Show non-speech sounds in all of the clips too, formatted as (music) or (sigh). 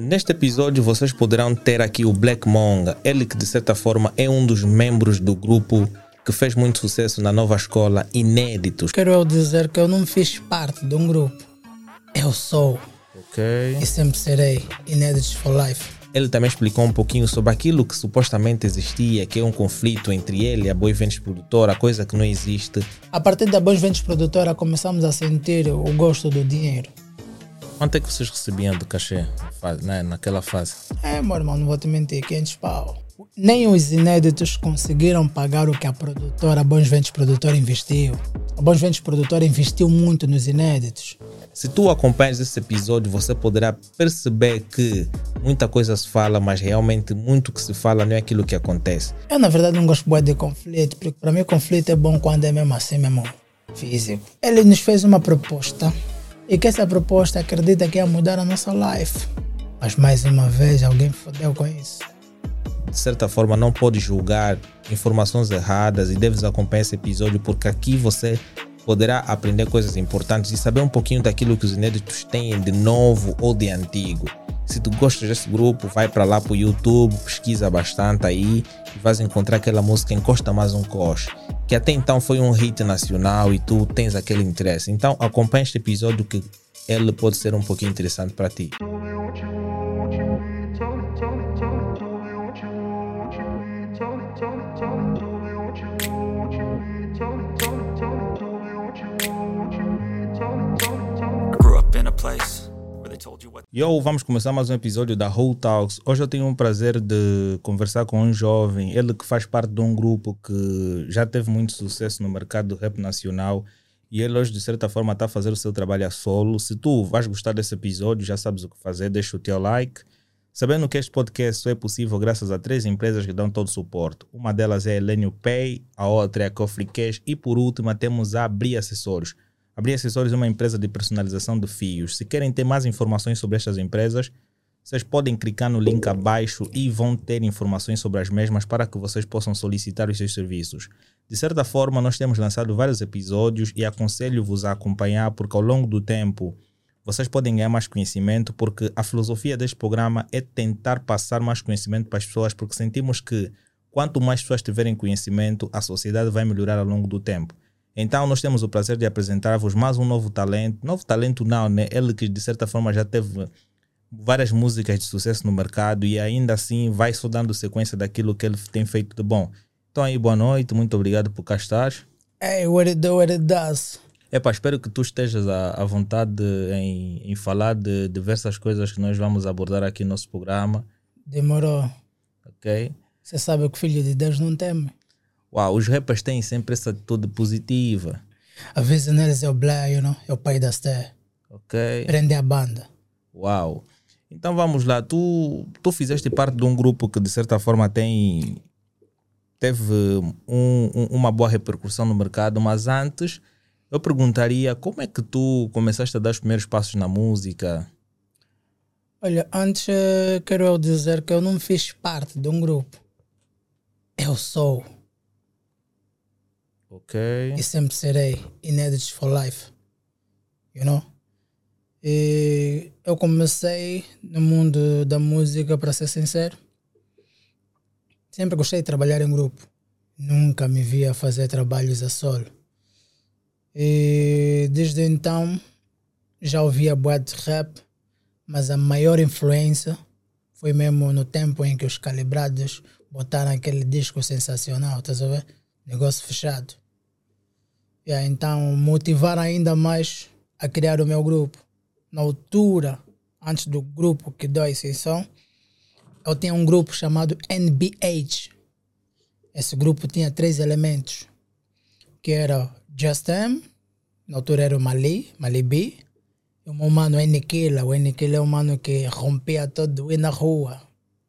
Neste episódio vocês poderão ter aqui o Black Monga, ele que de certa forma é um dos membros do grupo que fez muito sucesso na nova escola Inéditos. Quero eu dizer que eu não fiz parte de um grupo. Eu sou Ok. e sempre serei Inéditos for Life. Ele também explicou um pouquinho sobre aquilo que supostamente existia, que é um conflito entre ele e a Boy Ventos Produtora, coisa que não existe. A partir da Bons Ventos Produtora começamos a sentir o gosto do dinheiro. Quanto é que vocês recebiam de cachê né, naquela fase? É, meu irmão, não vou te mentir, 500 pau. Nem os inéditos conseguiram pagar o que a produtora, a Bons Ventos Produtora investiu. A Bons Ventos Produtora investiu muito nos inéditos. Se tu acompanhas esse episódio, você poderá perceber que muita coisa se fala, mas realmente muito que se fala não é aquilo que acontece. Eu, na verdade, não gosto muito de conflito, porque para mim conflito é bom quando é mesmo assim, mesmo físico. Ele nos fez uma proposta e que essa proposta acredita que ia mudar a nossa life. Mas mais uma vez alguém fodeu com isso. de certa forma não pode julgar informações erradas e deves acompanhar esse episódio porque aqui você poderá aprender coisas importantes e saber um pouquinho daquilo que os inéditos têm de novo ou de antigo. Se tu gostas desse grupo, vai para lá pro YouTube, pesquisa bastante aí e vais encontrar aquela música Encosta Mais um Coche, que até então foi um hit nacional e tu tens aquele interesse. Então acompanha este episódio que ele pode ser um pouquinho interessante para ti. What Yo, vamos começar mais um episódio da Whole Talks. Hoje eu tenho o prazer de conversar com um jovem, ele que faz parte de um grupo que já teve muito sucesso no mercado do rap nacional e ele hoje de certa forma está a fazer o seu trabalho a solo. Se tu vais gostar desse episódio, já sabes o que fazer, deixa o teu like. Sabendo que este podcast só é possível graças a três empresas que dão todo o suporte. Uma delas é a Elenio Pay, a outra é a Coffee Cash e por última temos a Abri Acessórios. Abri Acessórios é uma empresa de personalização de fios. Se querem ter mais informações sobre estas empresas, vocês podem clicar no link abaixo e vão ter informações sobre as mesmas para que vocês possam solicitar os seus serviços. De certa forma, nós temos lançado vários episódios e aconselho-vos a acompanhar porque ao longo do tempo vocês podem ganhar mais conhecimento porque a filosofia deste programa é tentar passar mais conhecimento para as pessoas porque sentimos que quanto mais pessoas tiverem conhecimento, a sociedade vai melhorar ao longo do tempo. Então, nós temos o prazer de apresentar-vos mais um novo talento. Novo talento não, né? Ele que de certa forma já teve várias músicas de sucesso no mercado e ainda assim vai só dando sequência daquilo que ele tem feito de bom. Então aí, boa noite, muito obrigado por cá estar. Hey, what it do, what it does. Epá, espero que tu estejas à, vontade de- em, em falar de diversas coisas que nós vamos abordar aqui no nosso programa, Demorou. ok? Você sabe que filho de Deus não teme. Uau, os rappers têm sempre essa atitude positiva, Avisa neles é o Blair, you know, é o pai da Sté. ok? Prende a banda. Uau. Então vamos lá, tu, tu fizeste parte de um grupo que de certa forma tem teve um- um- uma boa repercussão no mercado, mas antes eu perguntaria como é que tu começaste a dar os primeiros passos na música? Olha, antes eh, quero eu dizer que eu não fiz parte de um grupo. Eu sou Ok. e sempre serei Inéditos for Life. You know? E eu comecei no mundo da música, para ser sincero. Sempre gostei de trabalhar em grupo. Nunca me via fazer trabalhos a solo. E desde então já ouvia boa de rap, mas a maior influência foi mesmo no tempo em que os calibrados botaram aquele disco sensacional, estás a ver? Negócio fechado. Aí, então motivar ainda mais a criar o meu grupo. Na altura, antes do grupo que deu a exceção, eu tinha um grupo chamado NBH. Esse grupo tinha três elementos, que era Just M, na altura era o Mali, Mali B, e o meu mano Enikila. O Enikila é um mano que rompia todo e na rua.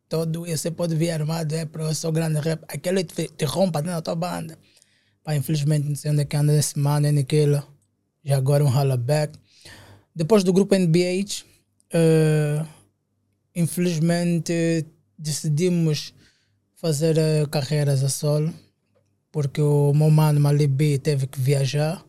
Todo e você pode vir armado, é sou grande rap. Aquele te, te rompa dentro da tua banda. Pá, infelizmente não sei onde é que anda esse mano, Enikila. Já agora um hollaback. Depois do grupo NBH, eh, infelizmente decidimos fazer eh, carreiras a solo, porque o meu mano Malibi teve que viajar.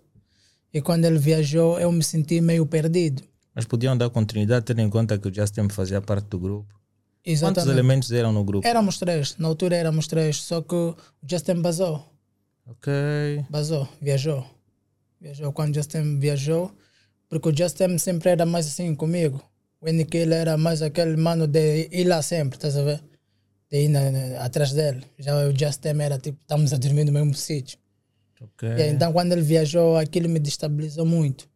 E quando ele viajou, eu me senti meio perdido. Mas podiam dar continuidade, tendo em conta que o Justin fazia parte do grupo. Quantos Exatamente. elementos eram no grupo? Éramos três, na altura éramos três, só que o Justin basou. Ok. Basou, viajou. Viajou. Quando o Justin viajou, porque o Justin sempre era mais assim comigo. O Enikil era mais aquele mano de ir lá sempre, estás a ver? De ir na- na- atrás dele. Já o Justin era tipo, estamos a dormir no mesmo sítio. Ok. E então, quando ele viajou, aquilo me destabilizou muito.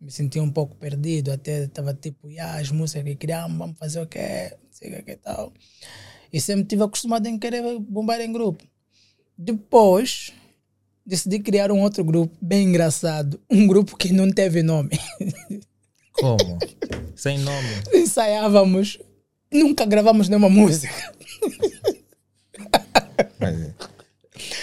Me senti um pouco perdido, até estava tipo, "Ya, as músicas que criamos, vamos fazer o quê? Não sei o que que tal. E sempre estive acostumado em querer bombar em grupo. Depois, decidi criar um outro grupo, bem engraçado. Um grupo que não teve nome. (laughs) Como? Sem nome. Ensaiávamos, nunca gravamos nenhuma música. Mas,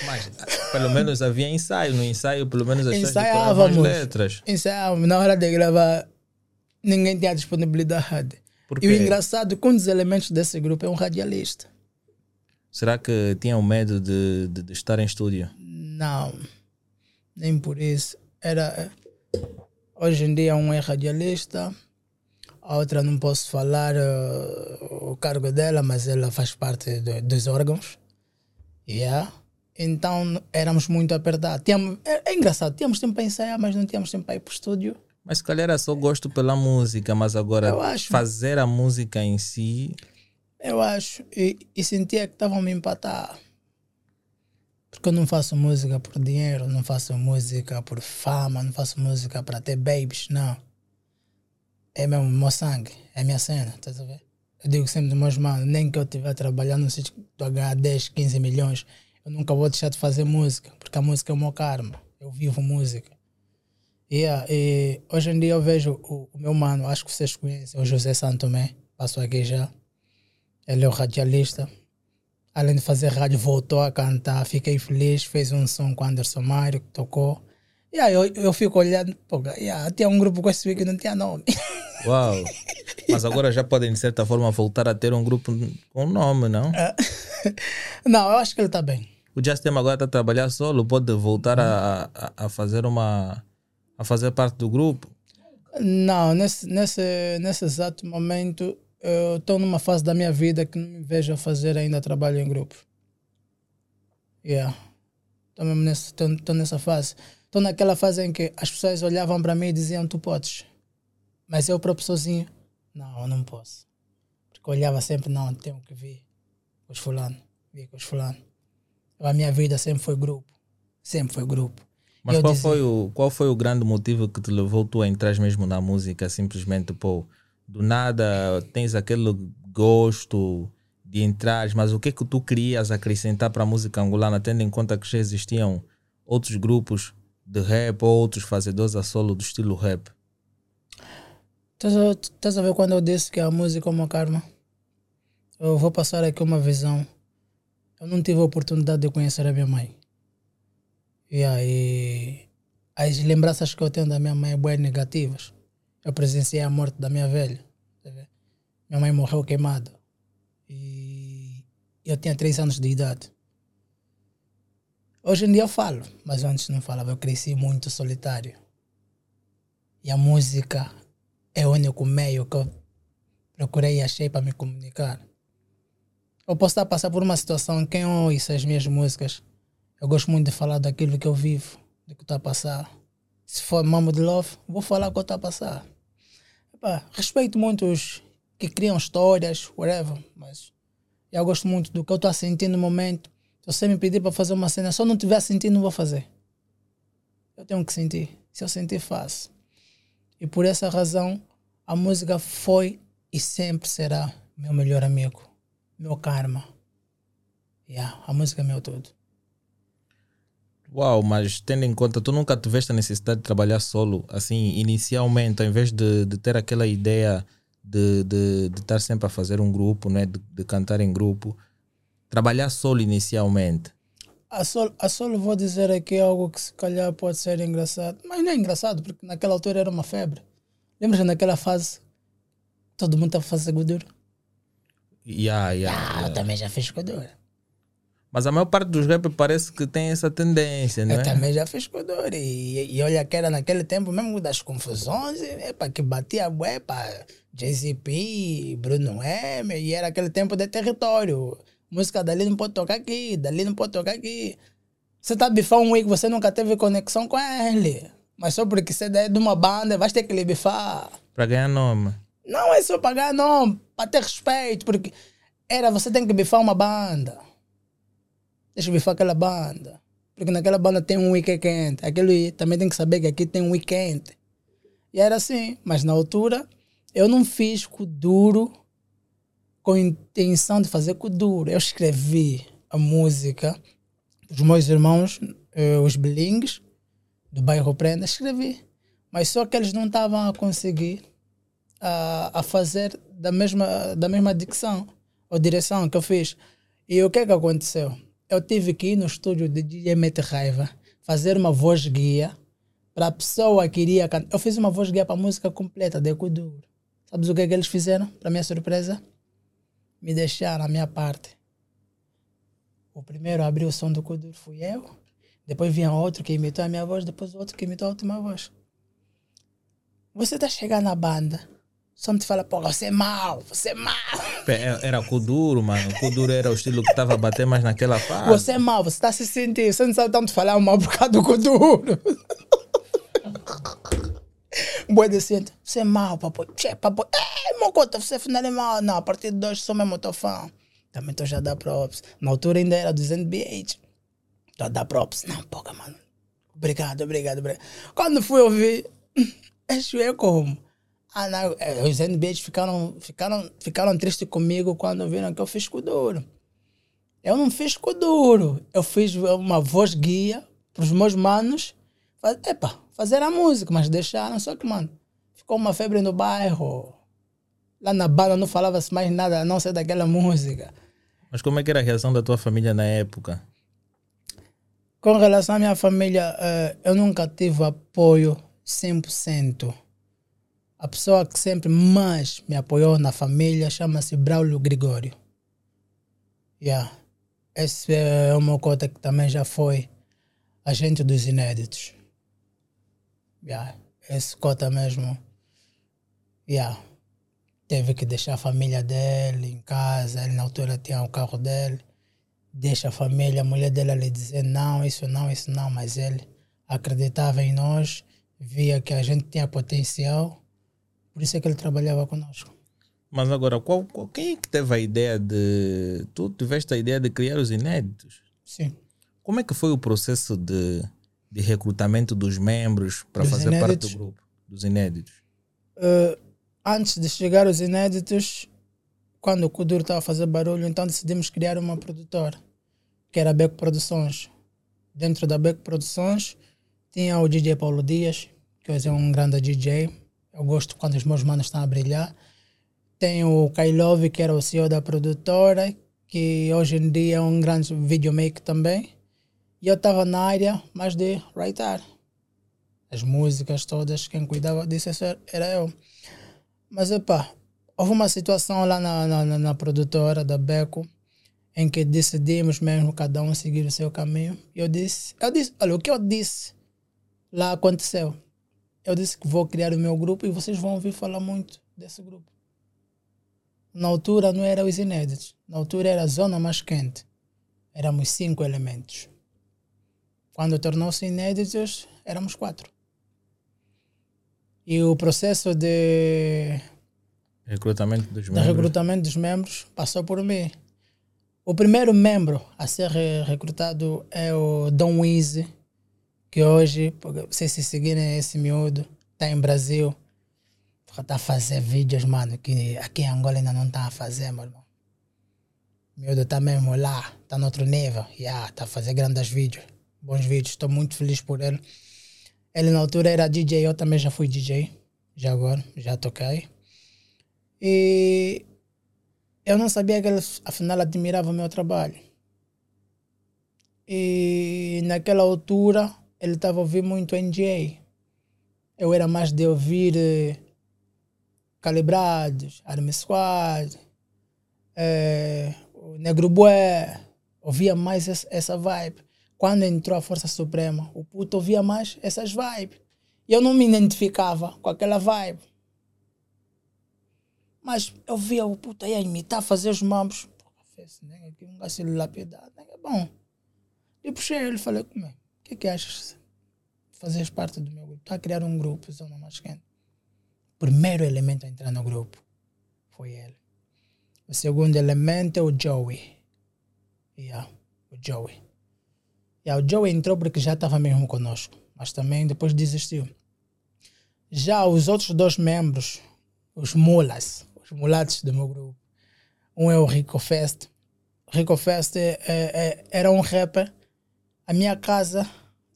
mas, pelo menos havia ensaio. No ensaio, pelo menos as pessoas decoravam as Ensaiávamos. letras. Ensaiávamos, na hora de gravar, ninguém tinha disponibilidade. E o engraçado é que um dos elementos desse grupo é um radialista. Será que tinham medo de, de, de estar em estúdio? Não, nem por isso. Era hoje em dia um é radialista, a outra não posso falar eh, o cargo dela, mas ela faz parte do- dos órgãos. Yeah. Então éramos muito apertados. Tínhamos, é, é engraçado, tínhamos tempo para ensaiar, mas não tínhamos tempo para ir para o estúdio. Mas se calhar era só gosto pela música, mas agora fazer a música em si. Eu acho. E, e sentia que estavam a me empatar. Porque eu não faço música por dinheiro, não faço música por fama, não faço música para ter babies, não. É mesmo meu sangue, é minha cena, estás a ver? Eu digo sempre dos meus manos, nem que eu estiver trabalhando num sítio que estou a ganhar 10, 15 milhões, eu nunca vou deixar de fazer música, porque a música é o meu karma. Eu vivo música. Yeah, e hoje em dia eu vejo o, o meu mano, acho que vocês conhecem, o José Santomé, passou aqui já. Ele é o radialista. Além de fazer rádio, voltou a cantar. Fiquei feliz, fez um som com Anderson Mário, que tocou. E aí eu, eu fico olhando, pô, yeah, tinha um grupo com esse que não tinha nome. (laughs) Uau! Mas agora já podem, de certa forma, voltar a ter um grupo com nome, não? (laughs) não, eu acho que ele está bem. O Justin agora está a trabalhar solo, pode voltar a, a, a fazer uma. a fazer parte do grupo. Não, nesse, nesse, nesse exato momento eu estou numa fase da minha vida que não me vejo a fazer ainda trabalho em grupo. Yeah. Estou mesmo nesse, tô, tô nessa fase. Estou naquela fase em que as pessoas olhavam para mim e diziam: Tu podes. Mas eu próprio sozinho, não, eu não posso. Porque eu olhava sempre: Não, tenho que vir com os fulano, vir com os fulano. A minha vida sempre foi grupo. Sempre foi grupo. Mas Eu qual dizia- foi, o, qual foi o grande motivo que te levou tu a entrar mesmo na música? Simplesmente, pô, do nada tens aquele gosto de entrar, mas o que é que tu querias acrescentar para a música angolana, tendo em conta que já existiam outros grupos de rap ou outros fazedores a solo do estilo rap? Estás a, ver quando eu disse que a música é uma karma? Eu vou passar aqui uma visão. Eu não tive a oportunidade de conhecer a minha mãe. E aí, as lembranças que eu tenho da minha mãe são bem negativas. Eu presenciei a morte da minha velha. tá? Minha mãe morreu queimada. E eu tinha três anos de idade. Hoje em dia eu falo, mas antes não falava. Eu cresci muito solitário. E a música é o único meio que eu procurei e achei para me comunicar. Eu posso estar a passar por uma situação, quem ouça as minhas músicas, eu gosto muito de falar daquilo que eu vivo, do que está a passar. Se for Mamo de Love, vou falar o que está a passar. Epá, respeito muito os que criam histórias, whatever, mas eu gosto muito do que eu estou a sentir no momento. Se você me pedir para fazer uma cena, eu não estiver sentindo, não vou fazer. Eu tenho que sentir. Se eu sentir, faço. E por essa razão, a música foi e sempre será meu melhor amigo, meu karma. Yeah, a música é meu tudo. Uau, mas tendo em conta, tu nunca tiveste a necessidade de trabalhar solo, assim, inicialmente, ao invés de, de ter aquela ideia de, de, de estar sempre a fazer um grupo, né, de, de cantar em grupo, trabalhar solo inicialmente. A solo, a solo vou dizer aqui algo que se calhar pode ser engraçado, mas não é engraçado porque naquela altura era uma febre. Lembras naquela fase todo mundo estava a fazer gordura? Yeah, yeah, Ah, eu yeah. também já fiz gordura. Mas a maior parte dos rap parece que tem essa tendência, não Eu é? também já fiz com dor. E, e olha que era naquele tempo mesmo das confusões, para que batia bué para JCP, Bruno M, e era aquele tempo de território. Música dali não pode tocar aqui, dali não pode tocar aqui. Você tá a bifar um week, você nunca teve conexão com ele. Mas só porque você é de uma banda, vai ter que lhe bifar. Para ganhar nome. Não é só pagar, não, para ter respeito, porque era você tem que bifar uma banda. Deixa eu bifar aquela banda. Porque naquela banda tem um weekend. Aquele também tem que saber que aqui tem um weekend. E era assim, mas na altura eu não fiz com duro com intenção de fazer com duro. Eu escrevi a música os meus irmãos, eh, os bilingues do bairro Prenda, escrevi. Mas só que eles não estavam a conseguir a, a fazer da mesma, da mesma dicção ou direção que eu fiz. E o que é que aconteceu? Eu tive que ir no estúdio de DJ Mete Raiva fazer uma voz guia para a pessoa que iria cantar. Eu fiz uma voz guia para a música completa de Ecuduro. Sabes o que é que eles fizeram? Para minha surpresa? Me deixaram a minha parte. O primeiro a abrir o som do Kuduro fui eu. Depois vinha outro que imitou a minha voz. Depois outro que imitou a última voz. Você tá chegando na banda. Só me te fala, pô, você é mau, você é mau. É- Era Kuduro, mano. Kuduro era o estilo que estava a bater mais naquela fase. Você é mau, você tá se sentindo. Você não sabe tanto falar mal por causa do Kuduro. (laughs) Boi decente, você é mau, papo. Tchê, papo. É, mocota, você afinal é mau. Não, a partir de hoje sou mesmo teu fã. Também estou já a dar props. Na altura ainda era 200 BH. Estou a dar props. Não, pouca, mano. Obrigado, obrigado, obrigado. Quando fui ouvir, acho (laughs) é como. Ah, não, eh, os NBAs ficaram, ficaram, ficaram tristes comigo quando viram que eu fiz com duro. Eu não fiz com duro. Eu fiz uma voz guia para os meus manos. Faz, epa, fazer a música, mas deixaram. Só que, mano, ficou uma febre no bairro. Lá na banda não falava-se mais nada a não ser daquela música. Mas como é que era a reação da tua família na época? Com relação à minha família, eh, eu nunca tive apoio 100%. A pessoa que sempre mais me apoiou na família chama-se Braulio Gregório. Yeah. Esse é meu cota que também já foi agente dos inéditos. Yeah. Esse cota mesmo. Yeah. Teve que deixar a família dele em casa. Ele na altura tinha o carro dele deixa a família, a mulher dela lhe dizer não, isso não, isso não, mas ele acreditava em nós, via que a gente tinha potencial, por isso é que ele trabalhava conosco. Mas agora, qual, qual- quem é que teve a ideia de. Tu tiveste a ideia de criar os inéditos? Sim. Como é que foi o processo de, de recrutamento dos membros para Dos fazer parte inéditos? do grupo? Dos inéditos. Eh, antes de chegar aos inéditos, quando o Kuduro estava a fazer barulho, então decidimos criar uma produtora, que era a Beco Produções. Dentro da Beco Produções tinha o DJ Paulo Dias, que hoje é um grande DJ. Eu gosto quando os meus manos estão a brilhar. Tem o Kailove, que era o CEO da produtora, que hoje em dia é um grande videomaker também. E eu estava na área mais de writer. As músicas todas, quem cuidava disso era eu. Mas, epá, houve uma situação lá na, na, na- produtora da Beco em que decidimos mesmo cada um seguir o seu caminho. Eu disse, eu disse, olha, o que eu disse lá aconteceu. Eu disse que vou criar o meu grupo e vocês vão ouvir falar muito desse grupo. Na altura não era os inéditos. Na altura era a zona mais quente. Éramos cinco elementos. Quando tornou-se inéditos, éramos quatro. E o processo de Recrutamento dos do membros. recrutamento dos membros passou por mim. O primeiro membro a ser re- recrutado é o Dom Weezy, que hoje, vocês se seguirem esse miúdo, está em Brasil, está a fazer vídeos, mano, que aqui em Angola ainda não está a fazer, meu irmão. O miúdo está mesmo lá, está no outro nível, está a fazer grandes vídeos, bons vídeos, estou muito feliz por ele. Ele na altura era DJ, eu também já fui DJ, já agora, já toquei. E eu não sabia que ele, afinal, admirava o meu trabalho. E naquela altura, ele estava a ouvir muito NGA. Eu era mais de ouvir eh, Calibrados, Army Squad, eh, Negro Bué, ouvia mais essa, vibe. Quando entrou a Força Suprema, o puto ouvia mais essas vibes. E eu não me identificava com aquela vibe. Mas eu via o puto aí a imitar, fazer os mambos. Porra, fez, né? Aqui um gajo né? É bom. E puxei ele e falei, como é? Que é que achas? Fazeres parte do meu grupo. Está a criar um grupo, Zona Mais Quente. O primeiro elemento a entrar no grupo foi ele. O segundo elemento é o Joey. Yeah, o Joey. Yeah, o Joey entrou porque já estava mesmo conosco, mas também depois desistiu. Já os outros dois membros, os mulas, os mulatos do meu grupo, um é o Rico Fest. Rico Fest é- é- é- era um rapper. A minha casa,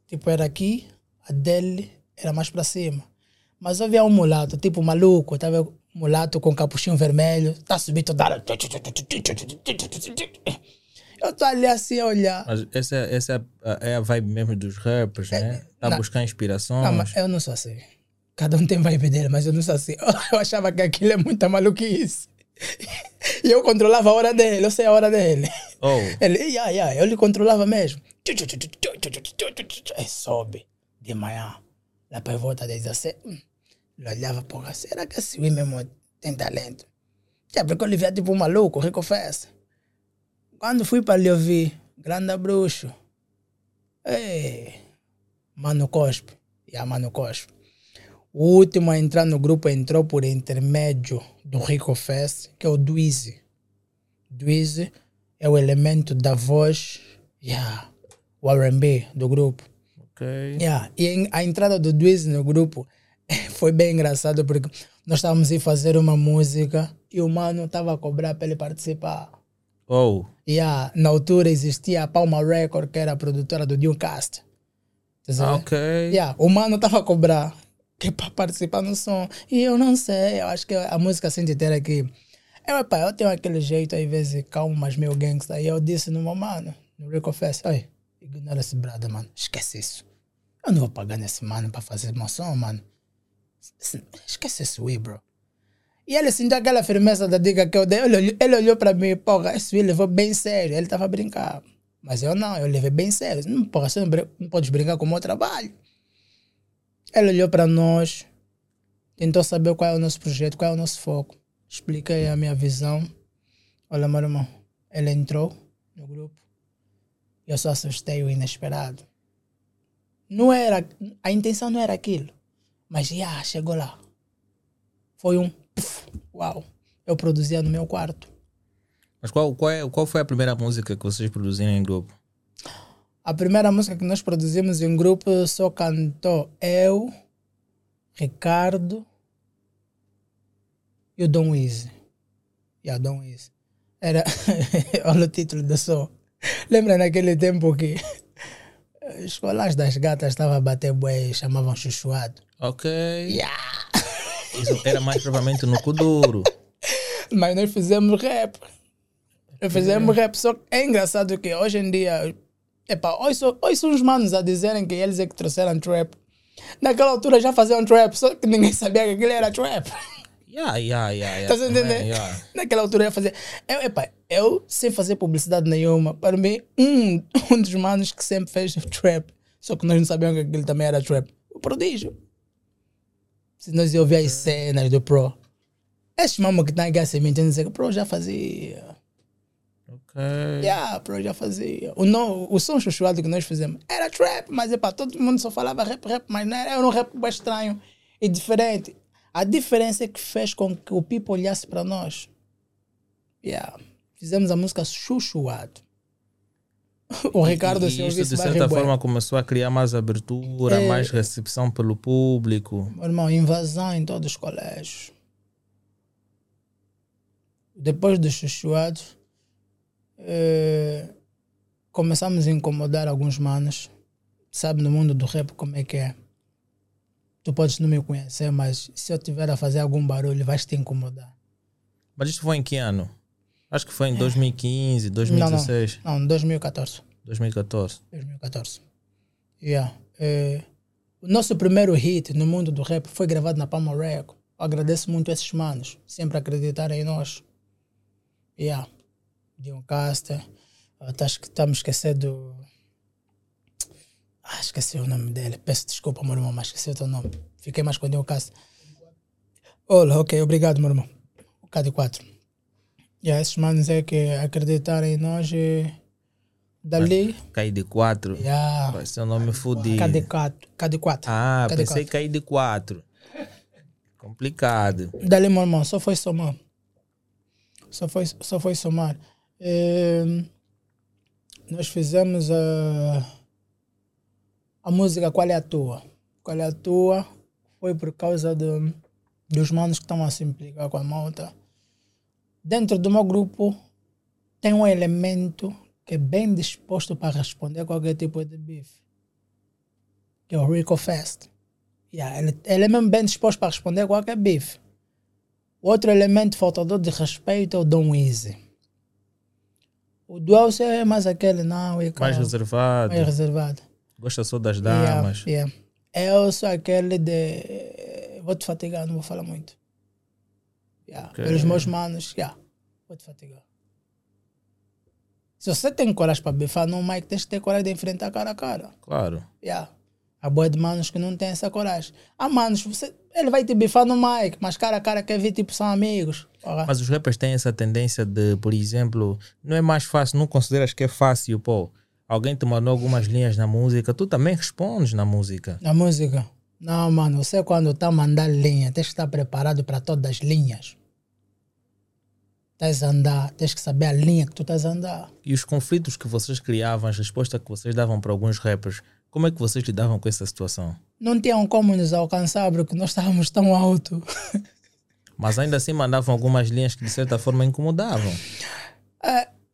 tipo, era aqui, a dele era mais para cima. Mas havia um mulato, tipo maluco, tava um mulato com capuchinho vermelho, tá subindo toda hora. Eu tô ali assim a olhar. Mas essa, essa é a- é a vibe mesmo dos rappers, né? Tá não. buscar inspirações. Não, mas eu não sou assim. Cada um tem vibe dele, mas eu não sou assim. (laughs) Eu achava que aquilo é muita maluquice. E eu controlava a hora dele, eu sei a hora dele. Oh, Ele, yeah, yeah, eu lhe controlava mesmo. Aí sobe de manhã, lá para volta das 17. hum, Eu olhava, porra, será que esse mesmo tem talento? Já, porque eu lhe via tipo um maluco, rico festa. Quando fui para lhe ouvir, grande bruxo. Ei, Mano Cospe. Yeah, Mano Cospe. O último a entrar no grupo entrou por intermédio do Rico Fest, que é o Dweezy. Dweezy é o elemento da voz, yeah, o R&B do grupo. ok. Yeah. E a entrada do Dweezy no grupo (laughs) foi bem engraçado porque nós estávamos a fazer uma música e o mano estava a cobrar para ele participar. Oh, Yeah. Na altura existia a Palma Record, que era a produtora do Newcast. Tá ah, ok. Yeah, o mano estava a cobrar que é para participar no som. E eu não sei, eu acho que a música sem ter aqui. Eu, epá, eu tenho aquele jeito às vezes calmo, mas meio gangsta. E eu disse no meu mano, no Rico Fest, oi, ignora esse brother, mano, esquece isso. Eu não vou pagar nesse mano para fazer som, mano. Esquece esse Wii, bro. E ele sentiu aquela firmeza da dica que eu dei. Ele, olhou- ele olhou para mim, porra, esse Wii levou bem sério. Ele estava a brincar. Mas eu não, eu levei bem sério. Não, porra, você não, não podes brincar com o meu trabalho. Ele olhou para nós, tentou saber qual é o nosso projeto, qual é o nosso foco. Expliquei a minha visão. Olha, meu irmão, ele entrou no grupo. Eu só assustei o inesperado. Não era, a intenção não era aquilo. Mas já chegou lá. Foi um puf, uau. Eu produzia no meu quarto. Mas qual, qual, é, qual foi a primeira música que vocês produziram em grupo? A primeira música que nós produzimos em grupo só cantou eu, Ricardo e o Dom Easy. E a Dom Easy. Era. (laughs) Olha o título do som. Lembra naquele tempo que os escolares das gatas estavam a bater bué e chamavam chuchuado? Ok. Yeah. Isso era mais provavelmente no Kuduro. Mas nós fizemos rap. Nós fizemos rap. Só que é engraçado que hoje em dia. Epa, hoje, são- hoje são os manos a dizerem que eles é que trouxeram trap. Naquela altura já faziam trap, só que ninguém sabia que aquilo era trap. Yeah, yeah, yeah, yeah. Estás a entender? também, yeah. Naquela altura eu fazia. Eu, epa, eu, sem fazer publicidade nenhuma, para mim, um, (laughs) um dos manos que sempre fez trap, só que nós não sabíamos que aquilo também era trap. O prodígio. Se nós ia ouvir as cenas do Pro. Esses mamos que estão aqui assim, me entendem dizer que o Pro já fazia. Ok. Yeah, Pro já fazia. O, não, o som chuchuado que nós fizemos era trap, mas epa, todo mundo só falava rap, rap, mas não era, era um rap bem estranho e diferente. A diferença é que fez com que o people olhasse para nós. Yeah. Fizemos a música chuchuado. (laughs) O Ricardo, e, se e isso de certa forma começou a criar mais abertura, É. mais recepção pelo público. Meu irmão, invasão em todos os colégios. Depois dos chuchuados, eh, começamos a incomodar alguns manos. Sabe no mundo do rap como é que é. Tu podes não me conhecer, mas se eu tiver a fazer algum barulho, vais te incomodar. Mas isso foi em que ano? Acho que foi em 2015, Não, 2016, não. Não, 2014. 2014. 2014. Yeah. Eh, o nosso primeiro hit no mundo do rap foi gravado na Palma Record. Eu agradeço muito a esses manos, sempre acreditarem em nós. Yeah. Dion Caster, Ah, tá, esque- tá me esquecer do. Ah, esqueci o nome dele. Peço desculpa, meu irmão, mas esqueci o teu nome. Fiquei mais quando eu caso. Olha, ok, obrigado, meu irmão. O KD4. E yeah, esses manos é que acreditaram em nós e dali. Cai de 4. Yeah, Vai ser um nome fodido. KD4. KD4. Ah, Cadê pensei quatro? cair de 4. Complicado. Dali, meu irmão, só foi somar. Só foi, só foi somar. Eh, nós fizemos a, a música Qual é a Tua? Qual é a Tua? Foi por causa de, dos manos que estão a se implicar com a malta. Dentro do meu grupo tem um elemento que é bem disposto para responder a qualquer tipo de bife. Que é o Rico Fest. Yeah, ele, ele é mesmo bem disposto para responder a qualquer bife. Outro elemento faltador de respeito é o Dom Easy. O Duelce é mais aquele, não, é Mais reservado. mais reservado. Gosta só das Yeah, damas. yeah. Eu sou aquele de. Vou te fatigar, não vou falar muito. Yeah, Ok. Pelos meus manos, yeah, vou te fatigar. Se você tem coragem para bifar no mic, tens que ter coragem de enfrentar cara a cara. Claro. Yeah. Há boa de manos que não têm essa coragem. Há manos, você, ele vai te bifar no mic, mas cara a cara quer ver, tipo, são amigos. Porra. Mas os rappers têm essa tendência de, por exemplo, não é mais fácil, não consideras que é fácil, pô. Alguém te mandou algumas linhas na música, tu também respondes na música. Na música. Não, mano, você quando está a mandar linha, tens que estar preparado para todas as linhas. Estás a andar, tens que saber a linha que tu estás a andar. E os conflitos que vocês criavam, as respostas que vocês davam para alguns rappers, como é que vocês lidavam com essa situação? Não tinham como nos alcançar porque nós estávamos tão alto. (laughs) Mas ainda assim mandavam algumas linhas que de certa forma incomodavam.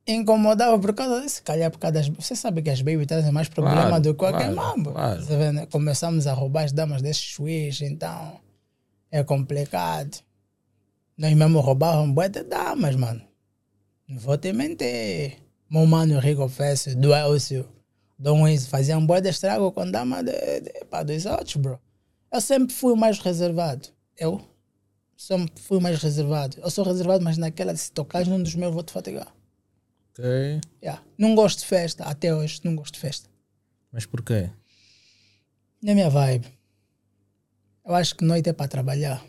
É, incomodava por causa disso, se calhar por causa das. Você sabe que as baby trazem mais problema Claro, do que qualquer claro, mambo. claro. Vê, né? Começamos a roubar as damas desses juízes, então é complicado. Nós mesmo roubávamos bué de damas, mano. Não vou te mentir. Meu mano Rico Fest, do Elcio, Dom Wiz, faziam bué de estrago com dama de, de, pá, dos outros, bro. Eu sempre fui o mais reservado. Eu sempre fui mais reservado. Eu sou reservado, mas naquela, se tocares num dos meus, vou te fatigar. Ok. Yeah. Não gosto de festa, até hoje não gosto de festa. Mas por quê? Não é minha vibe. Eu acho que noite é para trabalhar.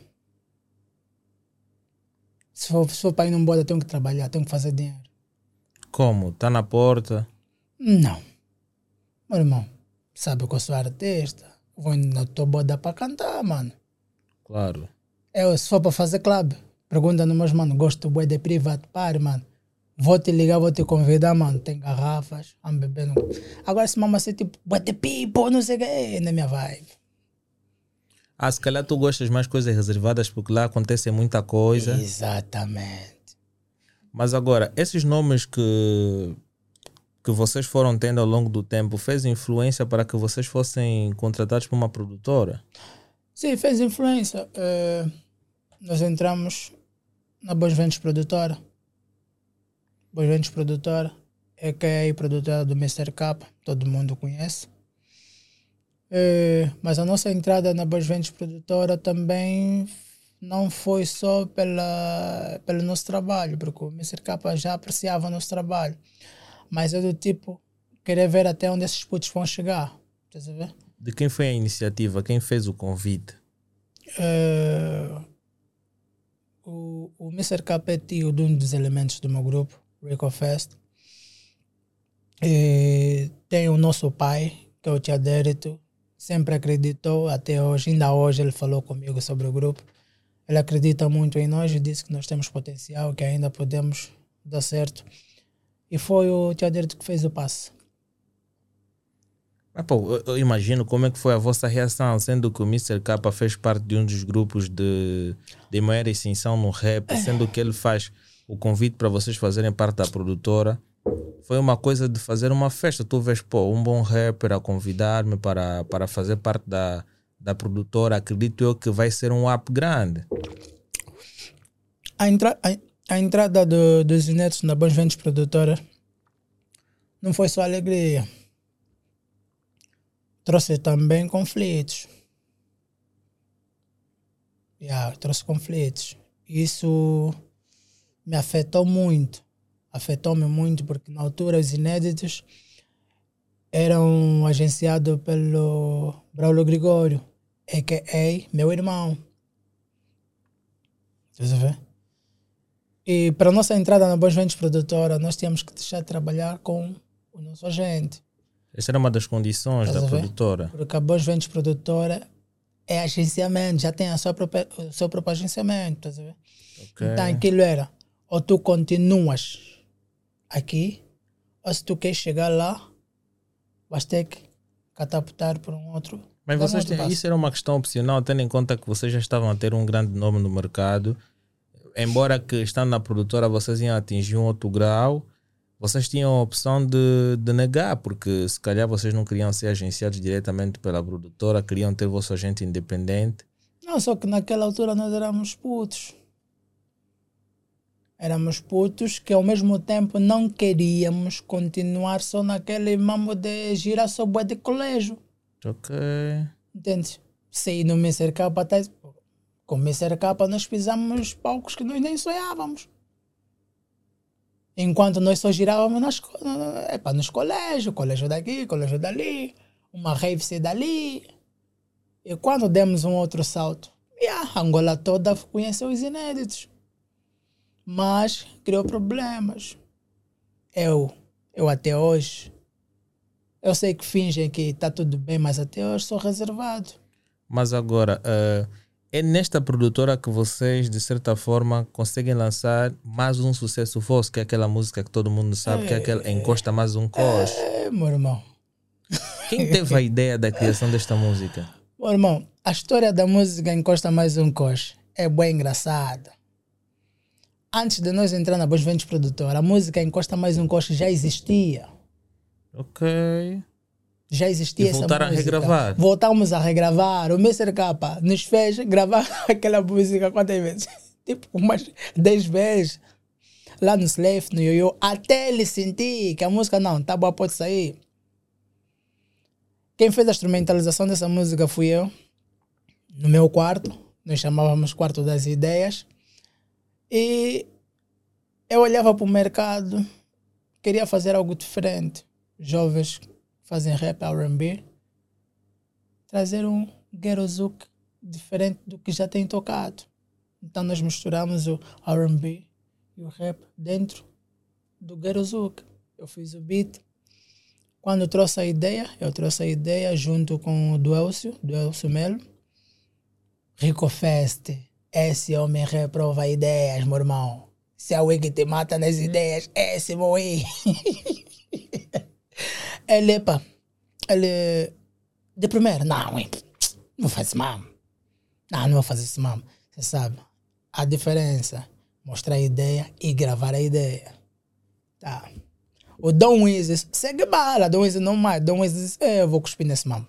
Se for, se for para ir num boda, tenho que trabalhar, tenho que fazer dinheiro. Como? Tá na porta? Não. Meu irmão, sabe que eu sou artista. Vou na tua boda para cantar, mano. Claro. Eu, se for para fazer club, pergunta no meus mano, gosto de private party, mano. Vou te ligar, vou te convidar, mano. Tem garrafas, vamos bebendo. Agora se mama ser tipo, bué de people, não sei o que, não é minha vibe. Ah, se calhar tu gostas mais coisas reservadas porque lá acontece muita coisa. Exatamente. Mas agora, esses nomes que, que vocês foram tendo ao longo do tempo fez influência para que vocês fossem contratados por uma produtora? Sim, fez influência. Eh, nós entramos na Bons Ventos Produtora. Bons Ventos Produtora é que é a produtora do Mr. Cap, todo mundo conhece. Eh, mas a nossa entrada na Bons Ventos Produtora também não foi só pela, pelo nosso trabalho, porque o Mr. Cap já apreciava o nosso trabalho. Mas é do tipo, querer ver até onde esses putos vão chegar. Estás a ver? De quem foi a iniciativa? Quem fez o convite? Eh, o, o Mr. K é tio de um dos elementos do meu grupo, Rico Fest. E tem o nosso pai, que é o Tia Dérito, sempre acreditou, até hoje, ainda hoje ele falou comigo sobre o grupo. Ele acredita muito em nós e disse que nós temos potencial, que ainda podemos dar certo. E foi o Tia Dérito que fez o passe. Mas, pô, eu, eu imagino como é que foi a vossa reação, sendo que o Mr. K fez parte de um dos grupos de, de maior extinção no rap, sendo que ele faz o convite para vocês fazerem parte da produtora. Foi uma coisa de fazer uma festa. Tu vês, pô, um bom rapper a convidar-me para, para fazer parte da, da produtora. Acredito eu que vai ser um up grande. a, entra a, a entrada do, dos netos na Bons Ventos Produtora não foi só alegria. Trouxe também conflitos. Yeah, trouxe conflitos. Isso me afetou muito. afetou-me muito, porque na altura os inéditos eram agenciados pelo Braulio Gregório, a.k.a. meu irmão. Estás a ver? E para a nossa entrada na Bons Ventos Produtora, nós tínhamos que deixar de trabalhar com o nosso agente. Essa era uma das condições Estás da produtora. Porque a Bons Ventos Produtora é agenciamento, já tem a sua própria, o seu próprio agenciamento. Estás a ver? Ok. Então aquilo era, ou tu continuas aqui, ou se tu queres chegar lá, vais ter que catapultar por um outro. Mas vocês têm, isso era uma questão opcional, tendo em conta que vocês já estavam a ter um grande nome no mercado. Embora que estando na produtora vocês iam atingir um outro grau, vocês tinham a opção de, de negar, porque se calhar vocês não queriam ser agenciados diretamente pela produtora, queriam ter vosso agente independente. Não, só que naquela altura nós éramos putos. Éramos putos que ao mesmo tempo não queríamos continuar só naquele mambo de girar só bué de colégio. Ok. Entende? Se no Mr. K, até, com o Mr. K nós pisamos palcos que nós nem sonhávamos. Enquanto nós só girávamos nas, epa, nos colégios, colégio daqui, colégio dali, uma rave dali. E quando demos um outro salto, yeah, a Angola toda conheceu os inéditos. Mas criou problemas. Eu, eu até hoje, eu sei que fingem que está tudo bem, mas até hoje sou reservado. Mas agora, eh, é nesta produtora que vocês, de certa forma, conseguem lançar mais um sucesso vosso, que é aquela música que todo mundo sabe, que é aquela Encosta Mais Um Coche. É, meu irmão. Quem teve a ideia da criação desta música? Meu irmão, a história da música Encosta Mais Um Coche é bem engraçada. Antes de nós entrar na Bons Ventos Produtora, a música Encosta Mais Um Coche já existia. Ok. Já existia E essa voltaram a música. regravar? Voltamos a regravar. O Mr. K nos fez gravar (laughs) aquela música quantas vezes? (laughs) Tipo, umas 10 vezes. Lá no Slave, no Yoyo, até ele sentir que a música não, tá boa, pode sair. Quem fez a instrumentalização dessa música fui eu, no meu quarto. Nós chamávamos Quarto das Ideias. E eu olhava para o mercado, queria fazer algo diferente. Jovens fazem rap, RB, trazer um ghetto zouk diferente do que já tem tocado. Então nós misturamos o RB e o rap dentro do ghetto zouk. Eu fiz o beat. Quando eu trouxe a ideia, eu trouxe a ideia junto com o Duelcio, Duelcio Melo. Rico Fest, esse homem reprova ideias, meu irmão. Se é o que te mata nas ideias, esse meu aí. (laughs) ele, pá, ele, de primeiro, não, hein, não vou fazer isso mesmo. Não, não vou fazer isso mesmo. Você sabe, a diferença, mostrar a ideia e gravar a ideia. Tá. O Dom Wizes, segue bala, Dom Wizes não mais. Dom Wizes "É, eu vou cuspir nesse mamo.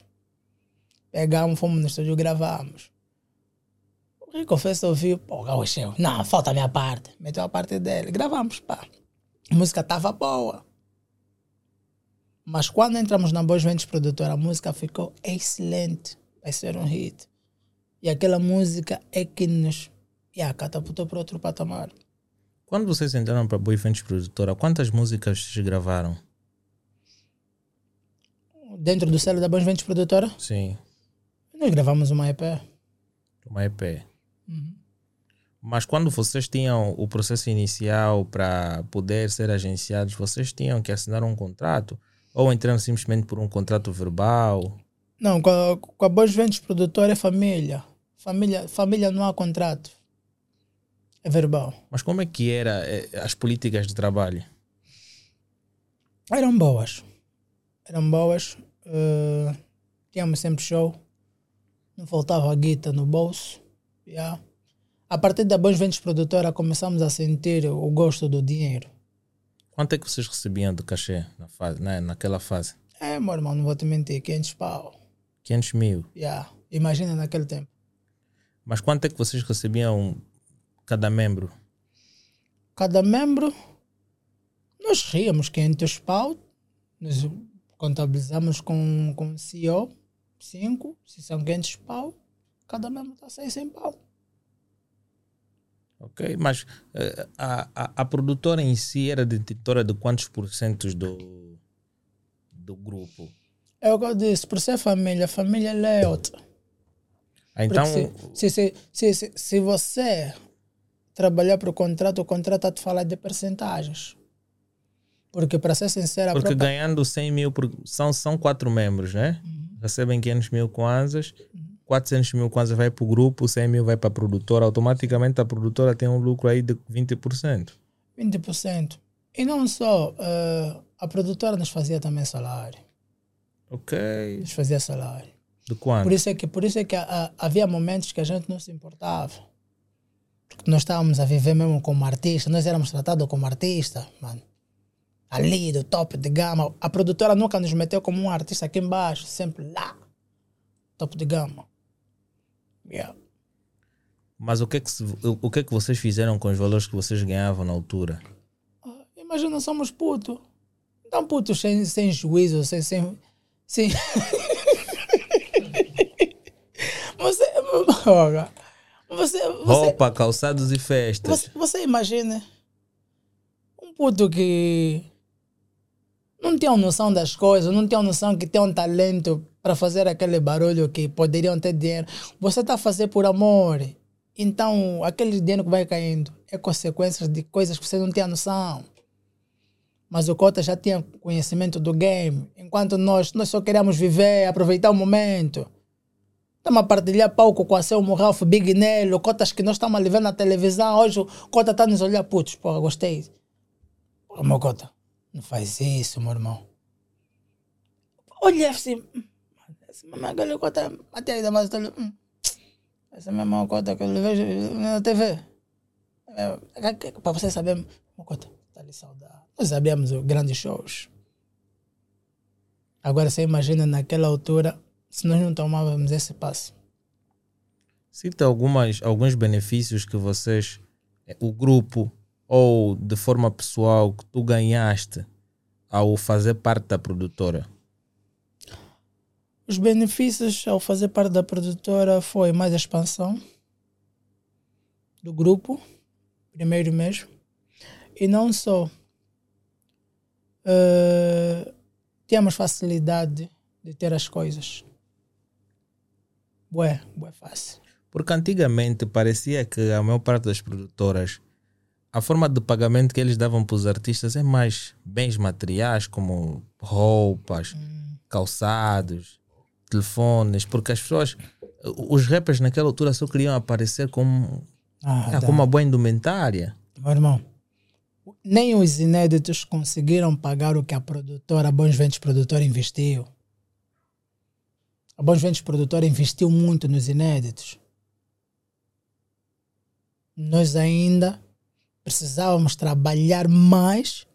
Pegamos, fomos no estúdio, gravamos. O Rico Festa ouviu, pô, Gaucheu, não, falta a minha parte. Meteu a parte dele, gravamos, pá. A música tava boa. Mas quando entramos na Boas Ventos Produtora, a música ficou excelente. Vai ser um hit. E aquela música é que nos yeah, catapultou para outro patamar. Quando vocês entraram para Boyfriends Produtora, quantas músicas vocês gravaram? Dentro do selo da Boas Ventos Produtora, Sim, nós gravamos uma EP. uma EP. Mas quando vocês tinham o processo inicial para poder ser agenciados, vocês tinham que assinar um contrato? Ou entraram simplesmente por um contrato verbal? Não, com a, com a Boas Ventos Produtora é família. Família, família não há contrato. É verbal. Mas como é que era eh, as políticas de trabalho? Eram boas. Eram boas. eh, tínhamos sempre show. Não faltava a guita no bolso. Yeah. A partir da Bons Ventos Produtora começamos a sentir o gosto do dinheiro. Quanto é que vocês recebiam de cachê na fase, né, naquela fase? É, meu irmão, não vou te mentir, 500 pau. 500 mil. Yeah. Imagina naquele tempo. Mas quanto é que vocês recebiam cada membro? Cada membro, nós ríamos 500 pau, nos contabilizamos com, com o CEO, 5, se são 500 pau, cada membro está a sair 100 pau. Ok, mas eh, a, a, a produtora em si era detentora de quantos porcentos do, do grupo? É o que eu disse, por ser família, família é outra. Ah, Então, se, se, se, se, você trabalhar para o contrato, o contrato está a te falar de percentagens. Porque, para ser sincero, a porque ganhando 100 mil, são, são quatro membros, né? Recebem 500 mil kwanzas, 400 mil kwanzas vai para o grupo, 100 mil vai para a produtora. Automaticamente a produtora tem um lucro aí de 20%. 20%. E não só, eh, a produtora nos fazia também salário. Ok. Nos fazia salário. De quanto? Por isso é que, por isso é que ah, havia momentos que a gente não se importava. Porque nós estávamos a viver mesmo como artista, nós éramos tratados como artista, mano. Ali, do top de gama. A produtora nunca nos meteu como um artista aqui embaixo, sempre lá. Top de gama. Yeah. Mas o que, é que se- o, que é que vocês fizeram com os valores que vocês ganhavam na altura? Ah, Imagina, somos putos. Então, putos sem, sem juízo, sem. sem, sem... (laughs) você, (laughs) você, você, Roupa, calçados e festas. você, você imagina um puto que não tem noção das coisas, não tem noção que tem um talento para fazer aquele barulho que poderiam ter dinheiro. Você está a fazer por amor. Então, aquele dinheiro que vai caindo é consequência de coisas que você não tem a noção. Mas o Cota já tinha conhecimento do game. Enquanto nós, nós só queríamos viver, aproveitar o momento. Estamos a partilhar palco com a Selmo Ralph, Big Nelo, cotas que nós estamos a ver na televisão. Hoje o Cota está nos olhar, putz, porra, gostei. Porra, meu Cota, não faz isso, meu irmão. Olha assim, é aquele Cota, até ainda mais, hum, é o Cota que eu vejo na TV. É, para você saber, meu Cota, está ali saudade. Nós sabíamos os grandes shows. Agora você imagina naquela altura, se nós não tomávamos esse passo. Cita algumas, alguns benefícios que vocês, o grupo, ou de forma pessoal, que tu ganhaste ao fazer parte da produtora. Os benefícios ao fazer parte da produtora foi mais expansão do grupo, primeiro mesmo. E não só. eh, tínhamos facilidade de ter as coisas. Bué, bué fácil. Porque antigamente parecia que a maior parte das produtoras, a forma de pagamento que eles davam para os artistas é mais bens materiais, como roupas, calçados, telefones, porque as pessoas, os rappers naquela altura só queriam aparecer como, Ah, ah, dá. como uma boa indumentária. Meu irmão, nem os inéditos conseguiram pagar o que a produtora, a Bons Ventos Produtora investiu. A Bons Ventos Produtora investiu muito nos inéditos. Nós ainda precisávamos trabalhar mais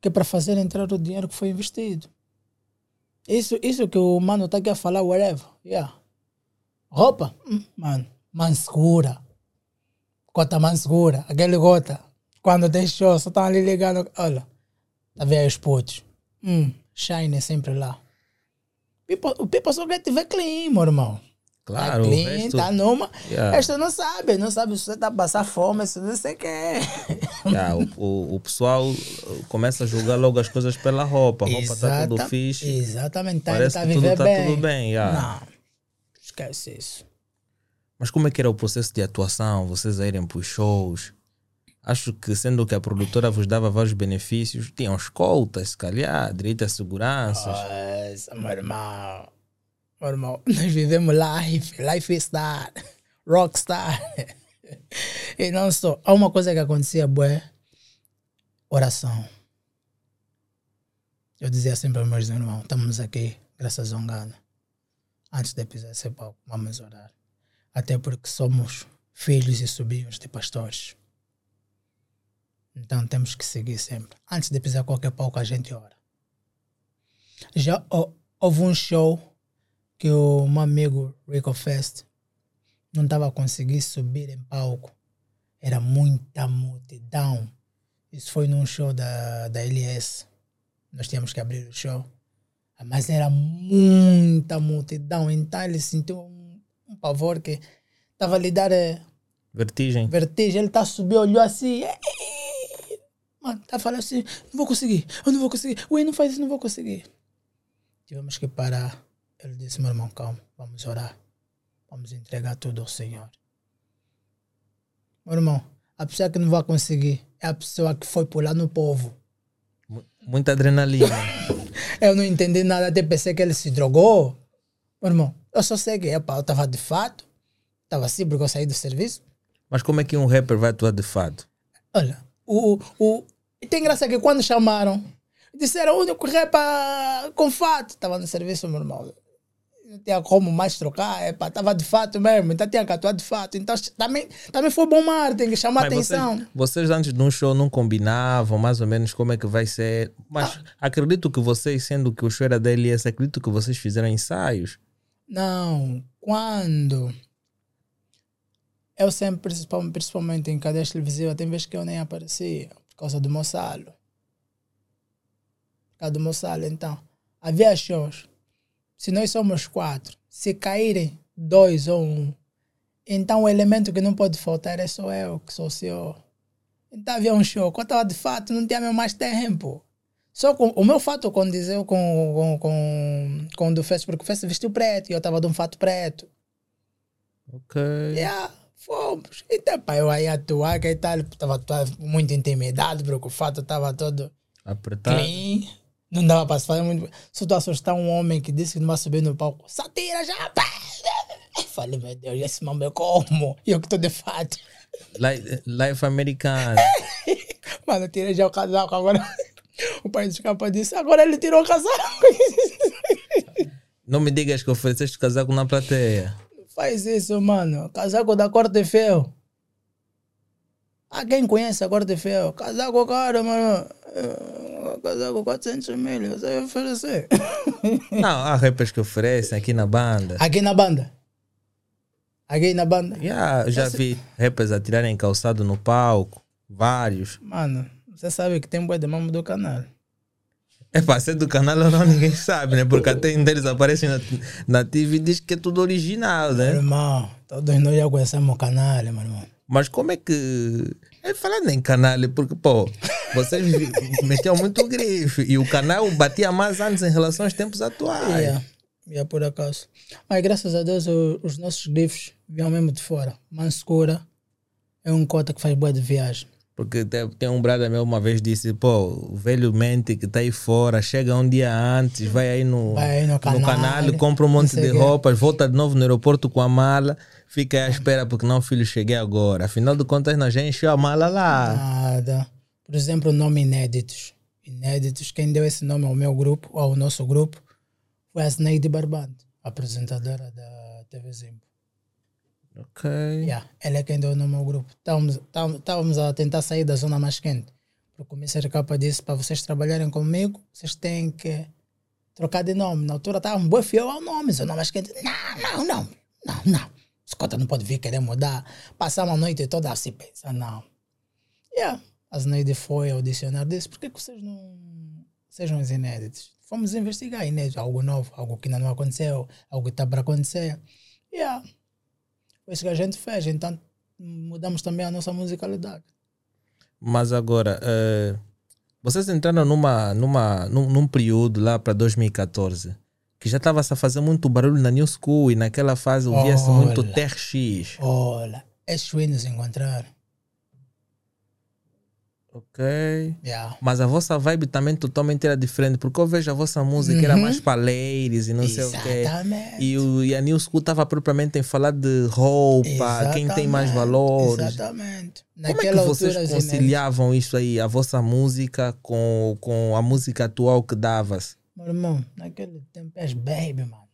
que para fazer entrar o dinheiro que foi investido. Isso, isso que o mano está aqui a falar, whatever. Yeah. Roupa, hum, mano, mansegura. Cota mansegura, aquele gota. Quando show, só estão ali ligando. Olha, tá vendo os putos. Hum, Shine sempre lá. People- o people só quer te ver clean, meu irmão. Claro, tá clean, resto- tá numa. Yeah. Esta não sabe, não sabe se você tá passando fome, se você quer. Yeah, o, o, o pessoal uh, começa a julgar logo as coisas pela roupa. A roupa está tudo Exata- fixe. Exatamente, tá, Parece tá que tudo tá bem. tudo bem, yeah. Não, esquece isso. Mas como é que era o processo de atuação? Vocês a irem para os shows? Acho que sendo que a produtora vos dava vários benefícios, tinham escoltas, se calhar, direito a seguranças. Nossa, meu irmão. Meu irmão, (laughs) nós vivemos life, life star, rockstar. (laughs) E não só. Há uma coisa que acontecia, bué, oração. Eu dizia sempre aos meus irmãos, estamos aqui, graças a Ongana. Antes de pisar esse palco, vamos orar. Até porque somos filhos e sobrinhos de pastores. Então temos que seguir sempre. Antes de pisar qualquer palco, a gente ora. Já hou- houve um show que o meu amigo Rico Fest não estava a conseguir subir em palco. Era muita multidão. Isso foi num show da, da LS. Nós tínhamos que abrir o show. Mas era muita multidão. Então ele sentiu um, um pavor que estava a lhe dar eh, Vertigem. Vertigem, ele tá subindo, olhou assim. Mano, tá falando assim, não vou conseguir, eu não vou conseguir. Ui, não faz isso, não vou conseguir. Tivemos que parar. Ele disse, meu irmão, calma, vamos orar. Vamos entregar tudo ao Senhor. Meu irmão, a pessoa que não vai conseguir é a pessoa que foi pular no povo. Mu- Muita adrenalina. (laughs) Eu não entendi nada, até pensei que ele se drogou. Meu irmão, eu só sei que epa, eu estava de fato, estava assim porque eu saí do serviço. Mas como é que um rapper vai atuar de fato? Olha, o, o, e tem graça que quando chamaram, disseram o único rapa com fato. Estava no serviço normal. Não tinha como mais trocar, epa, estava de fato mesmo, então tinha que atuar de fato. Então também, também foi bom marketing, chamar Mas atenção. vocês, vocês antes de um show não combinavam mais ou menos como é que vai ser. Mas Ah. acredito que vocês, sendo que o show era da LS, acredito que vocês fizeram ensaios. Não, quando eu sempre, principalmente, em cadeias televisivas, tem vezes que eu nem aparecia por causa do meu salo. Por causa do meu salo, então. Havia shows. Se nós somos quatro, se caírem dois ou um, então o elemento que não pode faltar é só eu, que sou o senhor. Então havia um show. Quando estava de fato, não tinha mais tempo. Só com o meu fato condizeu com, com, com, com o do Fest, porque o Fest vestiu preto e eu estava de um fato preto. Ok. Yeah, fomos. Então, pá, eu aí atuar, que tal, estava muito intimidado, porque o fato estava todo Apertar. clean. Não dava para se fazer muito. Só estou a assustar um homem que disse que não vai subir no palco. Satira já, pá! Falei, meu Deus, esse mamãe como? E eu que estou de fato. Life, life americano. (laughs) Mano, eu tirei já o casaco agora. O pai de capa disse, agora ele tirou o casaco. Não me digas que ofereceste casaco na plateia. Faz isso, mano. Casaco da cor de fel. Ah, quem conhece a cor de fel? Casaco caro, mano. Eh, Casaco 400 mil, eu sei oferecer. Não, há rappers que oferecem aqui na banda. Aqui na banda. Aqui na banda. Yeah, eu já vi rappers a tirarem calçado no palco. Vários. Mano, você sabe que tem boi de mamo do canal. É para ser do canal ou não, ninguém sabe, né? Porque até um deles aparecem na, na TV e diz que é tudo original, Meu né? irmão, todos nós já conhecemos o canal, meu irmão. Mas como é que. É falando em canal, porque, pô, vocês metiam muito grife e o canal batia mais antes em relação aos tempos atuais. Yeah. Yeah, por acaso. Mas graças a Deus o- os nossos grifos vieram mesmo de fora. Manscura é um cota que faz boa de viagem. Porque tem, tem um brother meu uma vez disse, pô, o velho mente que tá aí fora, chega um dia antes, vai aí no, Vai aí no canal, compra um monte de roupas, volta de novo no aeroporto com a mala, fica aí à espera porque não, filho, cheguei agora. Afinal de contas, nós já encheu a mala lá. Nada. Por exemplo, o nome Inéditos. Inéditos, quem deu esse nome ao meu grupo, ao nosso grupo, foi a Sneide Barbante, apresentadora da TV Zimbo. Ok. Yeah, ela é quem deu o nome ao grupo. Estávamos, a tentar sair da zona mais quente. Porque o Mr. Capa disse para vocês trabalharem comigo, vocês têm que trocar de nome. Na altura estávamos bem fiel ao nome, zona mais quente. Não, não, não, não, não. Scott não pode vir querer mudar. Passamos a noite toda assim, pensa, não. Yeah. A Zneide foi ao dicionário disse, por que, que vocês não sejam os inéditos? Fomos investigar inédito, algo novo, algo que ainda não aconteceu, algo que está para acontecer. Yeah. Foi isso que a gente fez, então mudamos também a nossa musicalidade. Mas agora, eh, vocês entraram numa, numa, num, num período lá para 2014 que já estava a fazer muito barulho na New School e naquela fase ouvia-se muito. TRX. Olha, esses nos encontraram. Ok. Yeah. Mas a vossa vibe também totalmente era diferente, porque eu vejo a vossa música era Uhum. mais para ladies e não sei o quê. Exatamente. E, o, e a New School estava propriamente em falar de roupa, quem tem mais Exatamente, valores. Exatamente. Como é que Naquela vocês conciliavam isso aí, a vossa música com, com a música atual que dava-se? Meu irmão, naquele tempo és baby, mano.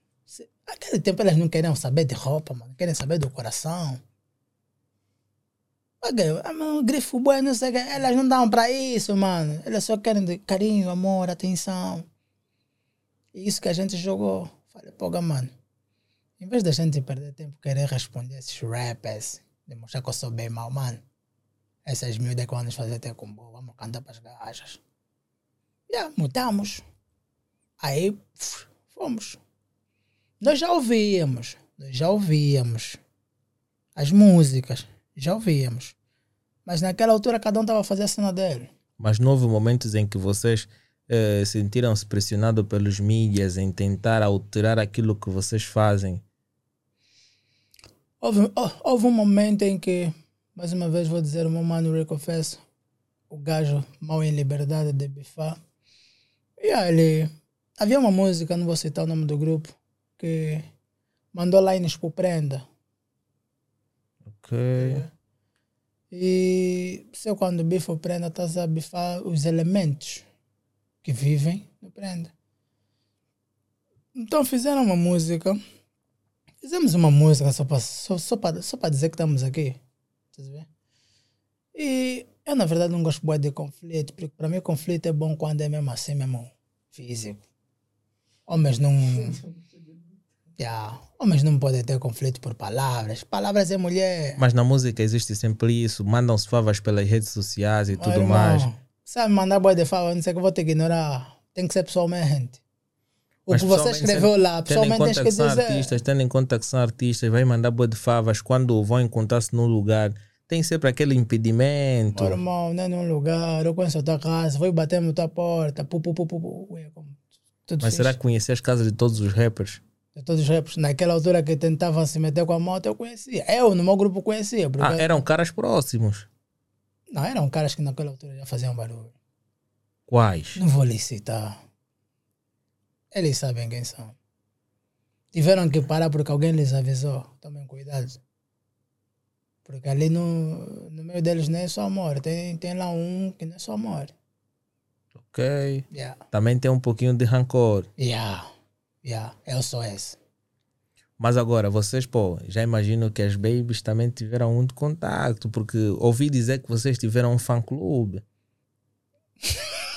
Naquele tempo elas não queriam saber de roupa, mano. Querem saber do coração. Ok, ah, mano, grifo bueno, não sei o que. Elas não dão pra isso, mano. Elas só querem carinho, amor, atenção. E isso que a gente jogou. Falei, pô, mano. Em vez da gente perder tempo querer responder esses rappers, demonstrar que eu sou bem mal, mano. Essas miúdas que vão nos fazer ter combo, vamos cantar pras gajas. Yeah, mudamos. Aí fomos. Nós já ouvíamos, nós já ouvíamos as músicas. Já ouvíamos. Mas naquela altura cada um estava a fazer a cena dele. Mas não houve momentos em que vocês eh, sentiram-se pressionados pelos mídias em tentar alterar aquilo que vocês fazem? Houve, hou- houve um momento em que, mais uma vez vou dizer, o meu mano Rico confesso, o gajo mal em liberdade de bifar. E ele. Havia uma música, não vou citar o nome do grupo, que mandou lines pro Prenda. Ok. E se eu quando bifo o Prenda, estás a bifar os elementos que vivem no Prenda. Então fizeram uma música. Fizemos uma música só para só, só só dizer que estamos aqui. Estás a ver? E eu, na verdade, não gosto muito de conflito, porque para mim, conflito é bom quando é mesmo assim, mesmo físico. Homens não. (laughs) Yeah. Homens não podem ter conflito por palavras. Palavras é mulher. Mas na música existe sempre isso, mandam-se favas pelas redes sociais e tudo Meu mais. irmão, Sabe, mandar boy de fala, não sei que eu vou ter que ignorar. Tem que ser pessoalmente. O Mas que você escreveu lá, pessoalmente tens que que dizer. artistas, tendo em conta que são artistas, vai mandar boa de favas quando vão encontrar-se num lugar. Tem sempre aquele impedimento. Meu irmão, não é num lugar, eu conheço a tua casa, vou bater na tua porta, pu, pu, pu, pu, pu. Tudo Mas será que conhecia as casas de todos os rappers? De todos os rappers, naquela altura que tentavam se meter com a moto, eu conhecia. Eu, no meu grupo, conhecia. Ah, eram caras próximos. Não, eram caras que naquela altura já faziam barulho. Quais? Não vou lhe citar. Eles sabem quem são. Tiveram que parar porque alguém lhes avisou. Tomem cuidado. Porque ali no, no meio deles não é só amor. Tem, tem lá um que não é só amor. Ok. Yeah. Também tem um pouquinho de rancor. Yeah. Yeah. Eu sou esse. Mas agora, vocês, pô, já imagino que as babies também tiveram muito contato, porque ouvi dizer que vocês tiveram um fã-clube. (laughs)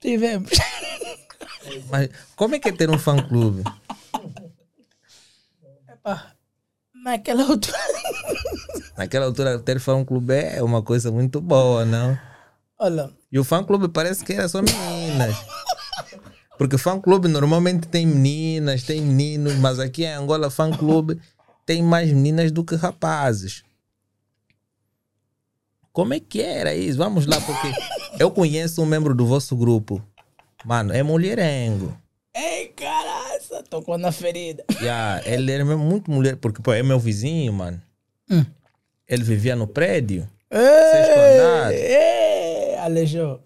Tivemos. Mas como é que é ter um fã-clube? Naquela altura. (laughs) Naquela altura, ter fã-clube é uma coisa muito boa, não? Olha, E o fã-clube parece que era só meninas. Porque fã-clube normalmente tem meninas, tem meninos, mas aqui em Angola, fã-clube tem mais meninas do que rapazes. Como é que era isso? Vamos lá, porque eu conheço um membro do vosso grupo. Mano, é mulherengo. ei, caraca, tocou na ferida. Yeah, ele era muito mulher, porque pô, é meu vizinho, mano. Hum. Ele vivia no prédio. Sexto andar. Ei, aleijou.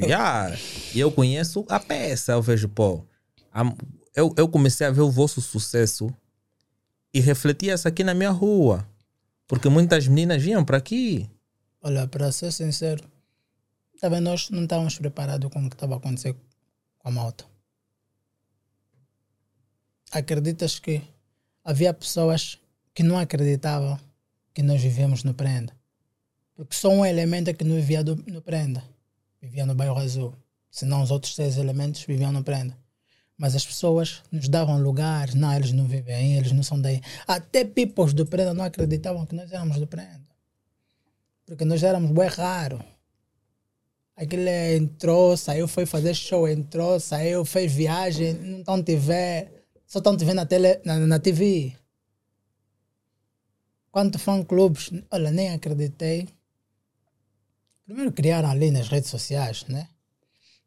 Yeah. (laughs) E eu conheço a peça, eu vejo, pô. a- eu, eu comecei a ver o vosso sucesso e refletia isso aqui na minha rua. Porque muitas meninas vinham para aqui. Olha, para ser sincero, também nós não estávamos preparados com o que estava a acontecer com a malta. Acreditas que havia pessoas que não acreditavam que nós vivíamos no Prenda? Porque só um elemento é que não vivia do- no Prenda. Vivia no bairro Azul. Senão os outros seis elementos viviam no Prenda. Mas as pessoas nos davam lugares. Não, eles não vivem eles não são daí. Até peoples do Prenda não acreditavam que nós éramos do Prenda. Porque nós éramos bem raro. Aquele entrou, saiu, foi fazer show, entrou, saiu, fez viagem, não estão te ver, só estão te vendo na, tele, na, na TV. Quanto fã-clubes, olha, nem acreditei. Primeiro criaram ali nas redes sociais, né?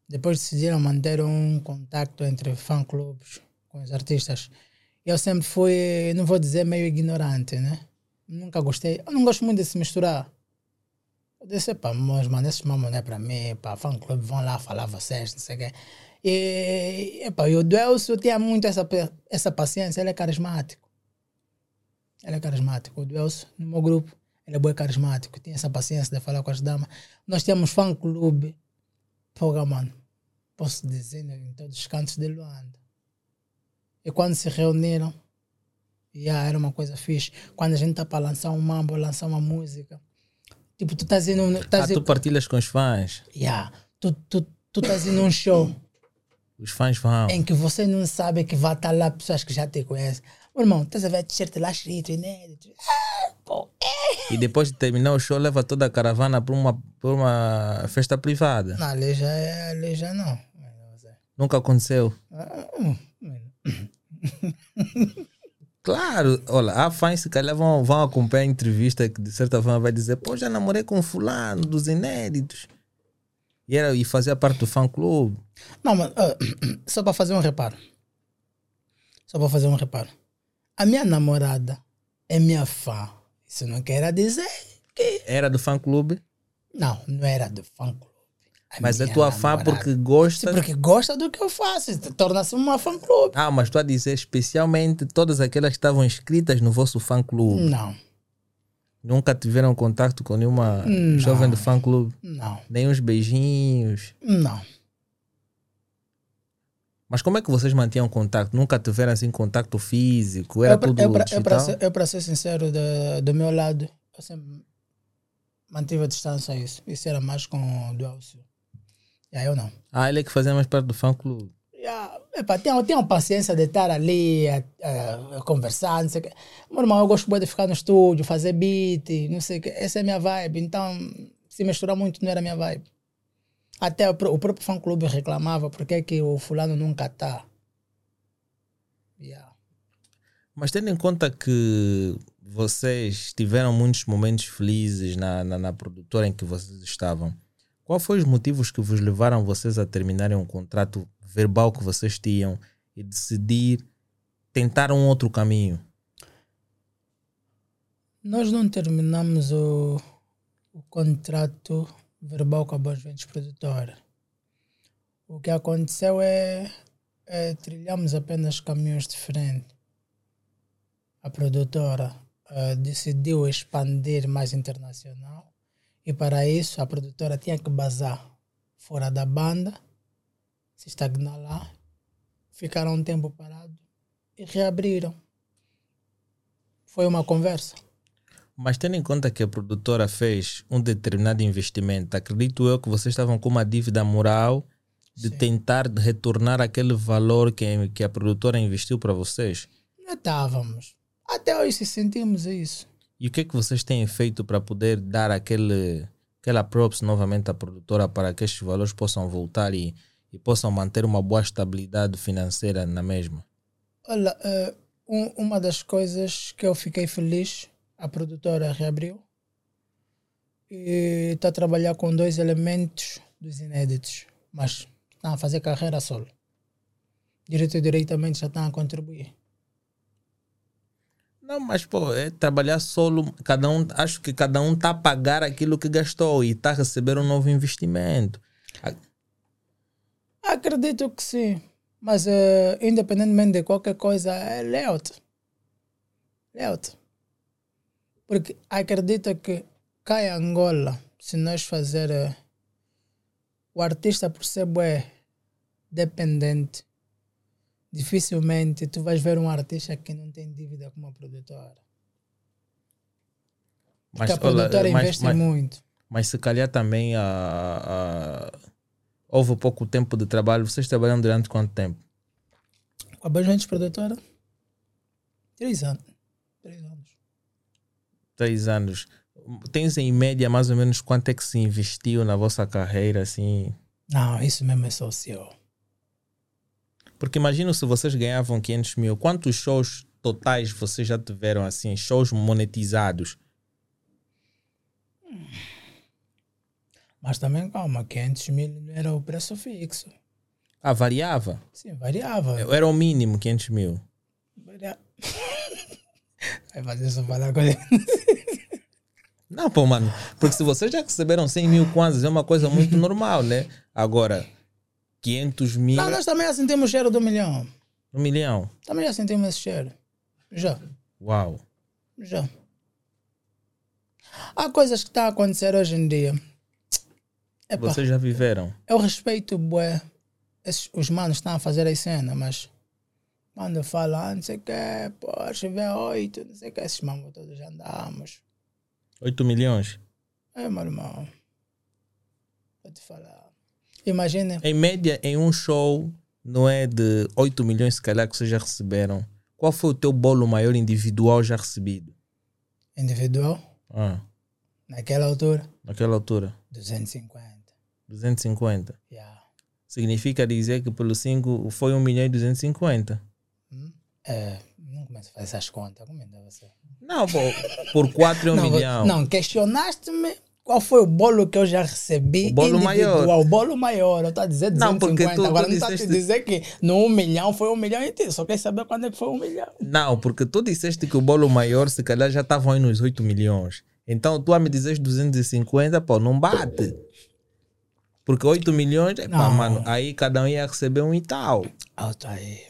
Depois decidiram manter um contato entre fã-clubes com os artistas. Eu sempre fui, não vou dizer meio ignorante, né? Nunca gostei, eu não gosto muito de se misturar. Eu disse, pá, mas mano, esses mamão não é para mim, pá, fã clube, vão lá falar vocês, não sei o quê. E, epá, e o Duelso tinha muito essa, essa paciência, ele é carismático. Ele é carismático. O Duelso, no meu grupo, ele é bem carismático, tinha essa paciência de falar com as damas. Nós tínhamos fã porra, mano, posso dizer, né, em todos os cantos de Luanda. E quando se reuniram, yeah, era uma coisa fixe. Quando a gente tá para lançar um mambo, lançar uma música, tipo, tu estás indo. Ah, Estás tu partilhas com os fãs. Yeah. Tu, tu, tu estás indo num show Os fãs vão. em que você não sabe que vai estar lá pessoas que já te conhecem. Meu irmão, estás a ver t-shirt lá escrito, inédito. Ah, pô. E depois de terminar o show, leva toda a caravana para uma, pra uma festa privada. Não, ali já, é- ali já não. Nunca aconteceu. (laughs) Claro, olha, há fãs se calhar vão, vão acompanhar a entrevista que de certa forma vai dizer, pô, já namorei com fulano dos inéditos. E, era, e fazia parte do fã clube. Não, mas ah, (clears throat) só para fazer um reparo. Só para fazer um reparo. A minha namorada é minha fã. Isso não quer dizer que. Era do fã clube, Não, não era do fã clube. A mas é tua fã namorada- porque gosta. Sim, porque gosta do que eu faço. Torna-se uma fã clube. Ah, mas tu a dizer especialmente todas aquelas que estavam inscritas no vosso fã clube. Não, Nunca tiveram contato com nenhuma Não. jovem do fã clube. não, Nem uns beijinhos. não. Mas como é que vocês mantinham contato? Nunca tiveram assim contato físico? Era eu, tudo eu, pra- digital? ser, eu, para ser sincero, do, do meu lado, eu sempre mantive a distância a isso. Isso era mais com o do Elcio. E aí eu não. Ah, ele é que fazia mais parte do fã clube. Yeah, epa, tenham, tenham paciência de estar ali a, a- a conversar, não sei o quê. Meu irmão, eu gosto de ficar no estúdio, fazer beat, não sei o quê. Essa é a minha vibe. Então, se misturar muito não era a minha vibe. Até o, pró- o próprio fã-clube reclamava porque é que o fulano nunca tá. Yeah. Mas tendo em conta que vocês tiveram muitos momentos felizes na, na, na produtora em que vocês estavam, qual foi os motivos que vos levaram vocês a terminarem um contrato verbal que vocês tinham e decidir tentar um outro caminho? Nós não terminamos o, o contrato verbal com a Bons Ventos Produtora. O que aconteceu é, é trilhamos apenas caminhos diferentes. A produtora eh, decidiu expandir mais internacional e para isso a produtora tinha que basar fora da banda, se estagnar lá, ficaram um tempo parado e reabriram. Foi uma conversa. Mas tendo em conta que a produtora fez um determinado investimento, acredito eu que vocês estavam com uma dívida moral de Sim. tentar retornar aquele valor que, que a produtora investiu para vocês. Não estávamos. Até hoje sentimos isso. E o que é que vocês têm feito para poder dar aquele, aquela props novamente à produtora para que estes valores possam voltar e, e possam manter uma boa estabilidade financeira na mesma? Olha, eh, um- uma das coisas que eu fiquei feliz, a produtora reabriu e está a trabalhar com dois elementos dos inéditos, mas estão a fazer carreira solo. Direito e diretamente já estão a contribuir. Não, mas pô, é trabalhar solo, cada um, acho que cada um está a pagar aquilo que gastou e está a receber um novo investimento. Acredito que sim, mas eh, independentemente de qualquer coisa, é lealty. Lealty. Porque acredito que cá em Angola, se nós fazer eh, o artista por ser bué dependente, dificilmente tu vais ver um artista que não tem dívida com uma produtora. Mas, Porque a olha, produtora mas- investe mas- muito. Mas se calhar também a, a- houve pouco tempo de trabalho. Vocês trabalham durante quanto tempo? Com a Bajante Produtora, três anos. Três anos. Três anos. Tens em média mais ou menos quanto é que se investiu na vossa carreira, assim? Não, isso mesmo é só seu. Porque imagino se vocês ganhavam 500 mil, quantos shows totais vocês já tiveram, assim, shows monetizados? Mas também, calma, 500 mil não era o preço fixo. Ah, variava? Sim, variava. Era o mínimo 500 mil. Varia... (laughs) Vai fazer só falar com ele. Não, pô, mano. Porque se vocês já receberam 100 mil kwanzas, é uma coisa muito normal, né? Agora, 500 mil, Não, nós também já sentimos o cheiro do milhão. um milhão. Também já sentimos esse cheiro. Já, Uau. já. Há coisas que estão a acontecer hoje em dia. Epá, Vocês já viveram. eu respeito bué, esses, os manos estão a fazer as cenas, mas quando falam, ah, não sei o que, Porsche V8, não sei o que, esses manos todos já andamos. 8 milhões. É, meu irmão. Vou te falar. Imagina, Em média, em um show, não é de 8 milhões, se calhar, que vocês já receberam. Qual foi o teu bolo maior individual já recebido? individual, Ah, naquela altura, naquela altura. 250. 250. Yeah. Significa dizer que pelo 5 foi 1 milhão e 250. É, não começa a fazer essas contas. Como ainda você? Não, pô, por 4 é um não, milhão. não, questionaste-me qual foi o bolo que eu já recebi. O bolo maior. O bolo maior. Eu estou a dizer 250. Não, porque tu- tu Agora não está a te disseste- dizer que no 1 milhão foi 1 milhão e tu só quer saber quando é que foi 1 milhão. Não, porque tu disseste que o bolo maior, se calhar, já estavam aí nos 8 milhões. Então, tu a me dizes 250, pô, não bate. Porque 8 milhões, é pá, mano, aí cada um ia receber um e tal. Alto aí.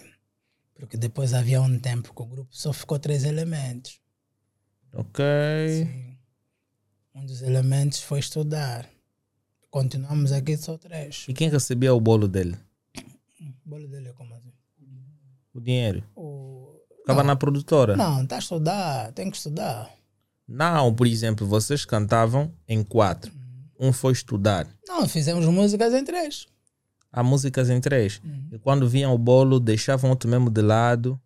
Porque depois havia um tempo que o grupo só ficou três elementos. Ok. Sim. Um dos elementos foi estudar. Continuamos aqui só três. E quem recebia o bolo dele? O bolo dele é como assim? O dinheiro? O... Ficava na produtora? não, está a estudar, tem que estudar. Não, por exemplo, vocês cantavam em quatro. Um foi estudar. Não, fizemos músicas em três. Há músicas em três. Uhum. E quando viam o bolo, deixavam outro mesmo de lado.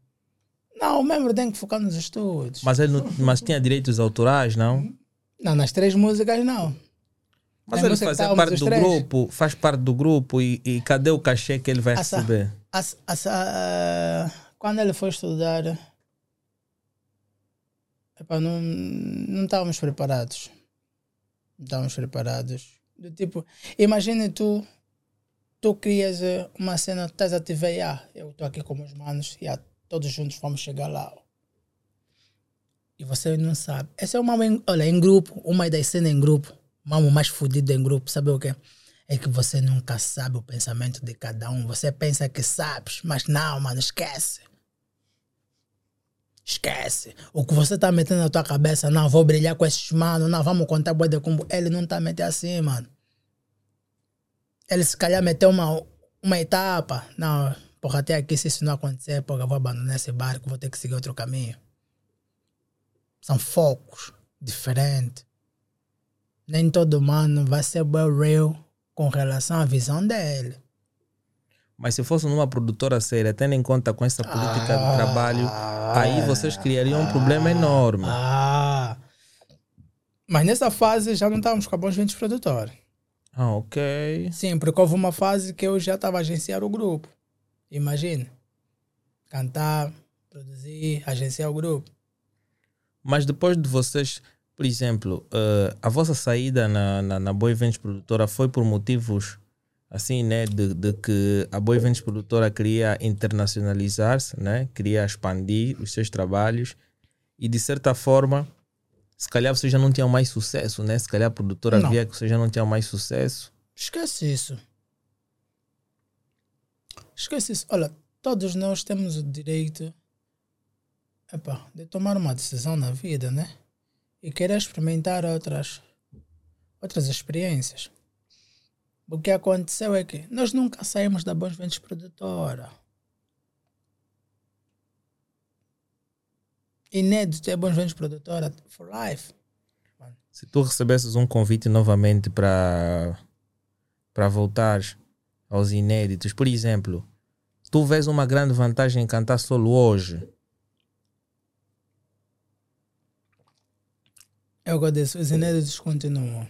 Não, o membro tem que focar nos estudos. Mas ele não, (laughs) mas tinha direitos autorais, não? Não, nas três músicas não. Mas Tem ele fazia estávamos parte do três. grupo, faz parte do grupo e, e cadê o cachê que ele vai Assa- receber? As- as- ah, quando ele foi estudar, epá, não, não estávamos preparados. Não estávamos preparados. Do tipo, imagine tu, tu crias eh, uma cena, estás a te ver, ah, eu estou aqui com meus manos, e ah, todos juntos vamos chegar lá. E você não sabe. Essa é uma, olha, em grupo, uma das cenas em grupo, mamo mais fodido em grupo, sabe o quê? é que você nunca sabe o pensamento de cada um. Você pensa que sabes, mas não, mano, esquece. Esquece. O que você tá metendo na tua cabeça, não, vou brilhar com esses manos, não, vamos contar boa de combo. Ele não tá metendo assim, mano. Ele se calhar meteu uma, uma etapa. Não, porra, até aqui, se isso não acontecer, porra, eu vou abandonar esse barco, vou ter que seguir outro caminho. São focos diferentes. Nem todo mano vai ser well real com relação à visão dele. Mas se fosse numa produtora séria, tendo em conta com essa política Ah. de trabalho, aí vocês criariam um problema enorme. Ah. Mas nessa fase já não estávamos com a Bons Ventos Produtora. Ah, ok. Sim, porque houve uma fase que eu já estava a agenciar o grupo. Imagina. Cantar, produzir, agenciar o grupo. Mas depois de vocês, por exemplo, eh, a vossa saída na, na, na Boy Ventes Produtora foi por motivos assim, né? De, de que a Boy Ventes Produtora queria internacionalizar-se, né? Queria expandir os seus trabalhos e de certa forma, se calhar vocês já não tinham mais sucesso, né? Se calhar a produtora Não. via que vocês já não tinham mais sucesso. Esquece isso. Esquece isso. Olha, todos nós temos o direito epá, de tomar uma decisão na vida, né? E querer experimentar outras, outras experiências. O que aconteceu é que nós nunca saímos da Bons Ventos Produtora. Inédito é Bons Ventos Produtora for life. Se tu recebesses um convite novamente para para voltar aos inéditos, por exemplo, tu vês uma grande vantagem em cantar solo hoje. É eu disse, os inéditos continuam.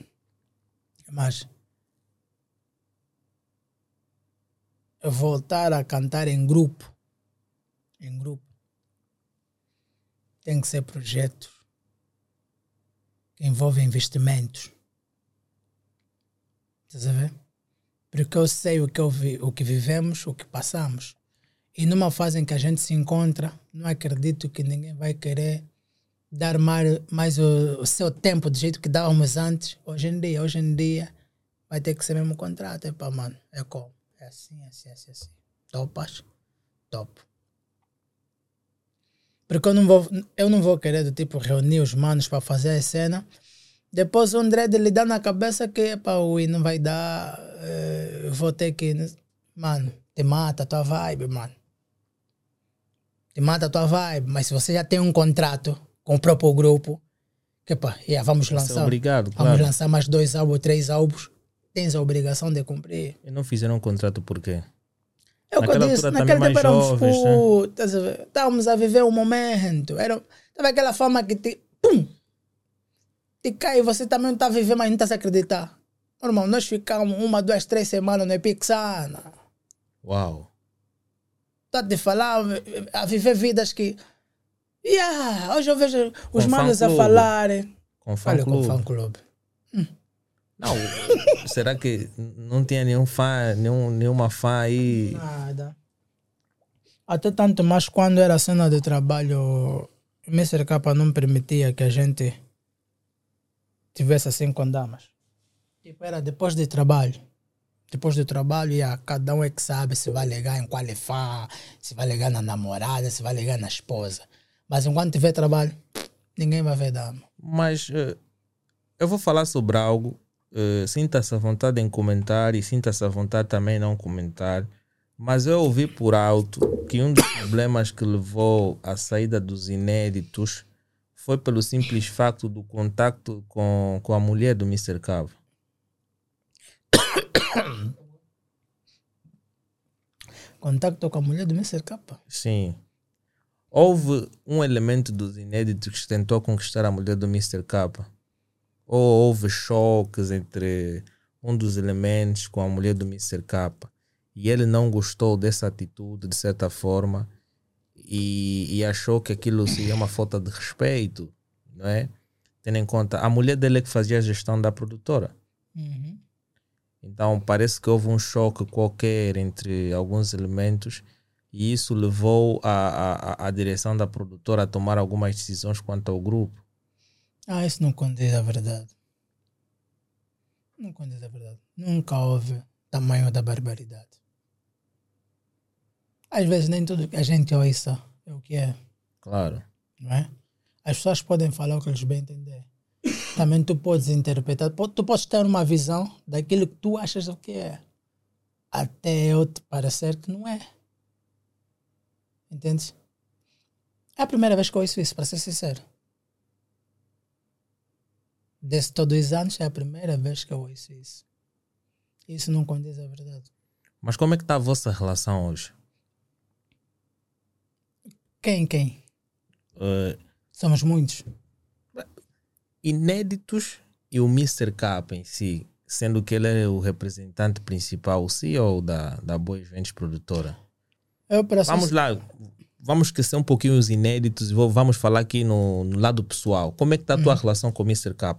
Mas voltar a cantar em grupo, em grupo, tem que ser projetos que envolvem investimentos. Estás a ver? Porque eu sei o que, eu vi, o que vivemos, o que passamos. E numa fase em que a gente se encontra, não acredito que ninguém vai querer dar mais, mais o, o seu tempo do jeito que dávamos antes. Hoje em dia, hoje em dia, vai ter que ser mesmo contrato. É pá, mano, é como? É assim, é assim, é assim, assim. Topas? Top. Porque eu não vou, eu não vou querer do tipo reunir os manos para fazer a cena. Depois o André lhe dá na cabeça que pá, ui, não vai dar. eu vou ter que. Mano, te mata a tua vibe, mano. Te mata a tua vibe. Mas se você já tem um contrato com o próprio grupo, que pá, yeah, vamos lançar. obrigado, Vamos claro. lançar mais dois álbuns, três álbuns. Tens a obrigação de cumprir. E não fizeram um contrato por quê? É o que eu disse, altura naquele tempo éramos jovens, né? a ver? estávamos a viver um momento. Era, estava aquela fama que te, pum, te cai e você também não está a viver, mas não está a acreditar. Meu irmão, nós ficamos uma, duas, três semanas no Yeah, hoje eu vejo os Com manos a falarem. Com fã Olha com clube. fã clube. Não, (laughs) será que não tinha nenhum fã, nenhum, nenhuma fã aí? Nada. Até tanto mais quando era cena de trabalho, o Mr. K não permitia que a gente tivesse assim com damas. Tipo, era depois de trabalho. Depois do trabalho, ia, cada um é que sabe se vai ligar em qual é fã, se vai ligar na namorada, se vai ligar na esposa. Mas enquanto tiver trabalho, ninguém vai ver dama. Mas eh, eu vou falar sobre algo. Eh, sinta-se à vontade em comentar e sinta-se à vontade também em não comentar. Mas eu ouvi por alto que um dos problemas que levou à saída dos inéditos foi pelo simples facto do contacto com, com a mulher do Mr. Cava. (coughs) Contacto com a mulher do Mr. K. Sim. Houve um elemento dos inéditos que tentou conquistar a mulher do Mr. K. Ou houve choques entre um dos elementos com a mulher do Mr. K. E ele não gostou dessa atitude, de certa forma, e, e achou que aquilo seria uma falta de respeito, não é? Tendo em conta, a mulher dele é que fazia a gestão da produtora. Uhum. Então parece que houve um choque qualquer entre alguns elementos e isso levou a, a, a direção da produtora a tomar algumas decisões quanto ao grupo. Ah, isso não condiz a verdade. Não condiz a verdade. Nunca houve tamanho da barbaridade. Às vezes nem tudo que a gente ouça é o que é, Claro. não é? As pessoas podem falar o que eles bem entender. Também tu podes interpretar, tu podes ter uma visão daquilo que tu achas o que é. Até eu te parecer que não é. Entendes? É a primeira vez que eu ouço isso, para ser sincero. Desde todos os anos é a primeira vez que eu ouço isso. Isso não condiz a verdade. Mas como é que está a vossa relação hoje? Quem, quem? Eh, Somos muitos. inéditos e o Mr. K em si, sendo que ele é o representante principal, o CEO da, da Boa Eventos Produtora. Vamos lá, vamos esquecer um pouquinho os inéditos e vamos falar aqui no, no lado pessoal. Como é que está a tua relação com o Mr. K?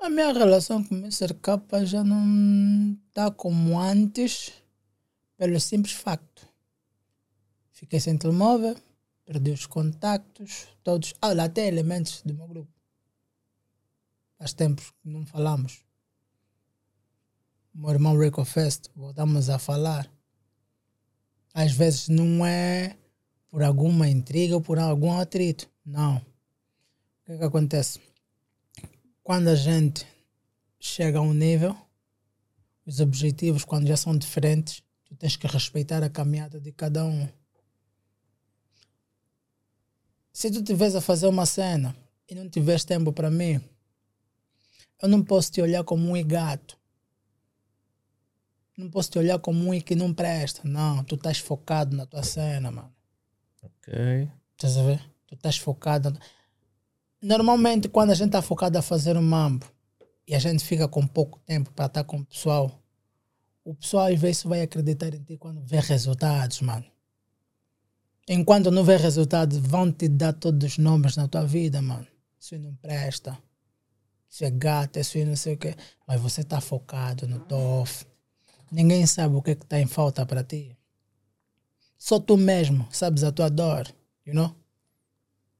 A minha relação com o Mr. K já não está como antes, pelo simples facto. Fiquei sem telemóvel, perdi os contactos, todos. Olha, até elementos do meu grupo. Faz tempos que não falamos. Meu irmão Rico Fest, voltamos a falar. Às vezes não é por alguma intriga ou por algum atrito. Não. O que é que acontece? quando a gente chega a um nível, os objetivos, quando já são diferentes, tu tens que respeitar a caminhada de cada um. Se tu estiveres a fazer uma cena e não tiveres tempo para mim, eu não posso te olhar como um gato. Não posso te olhar como um que não presta. Não, tu estás focado na tua cena, mano. Ok. Estás a ver? Tu estás focado. na- Normalmente, quando a gente está focado a fazer um mambo e a gente fica com pouco tempo para estar com o pessoal, o pessoal às vezes vai acreditar em ti quando vê resultados, mano. Enquanto não vê resultados, vão te dar todos os nomes na tua vida, mano. Isso não presta. Isso é gato, isso aí não sei o quê. Mas você está focado no tof. Ninguém sabe o que está em falta para ti. Só tu mesmo sabes a tua dor, you know?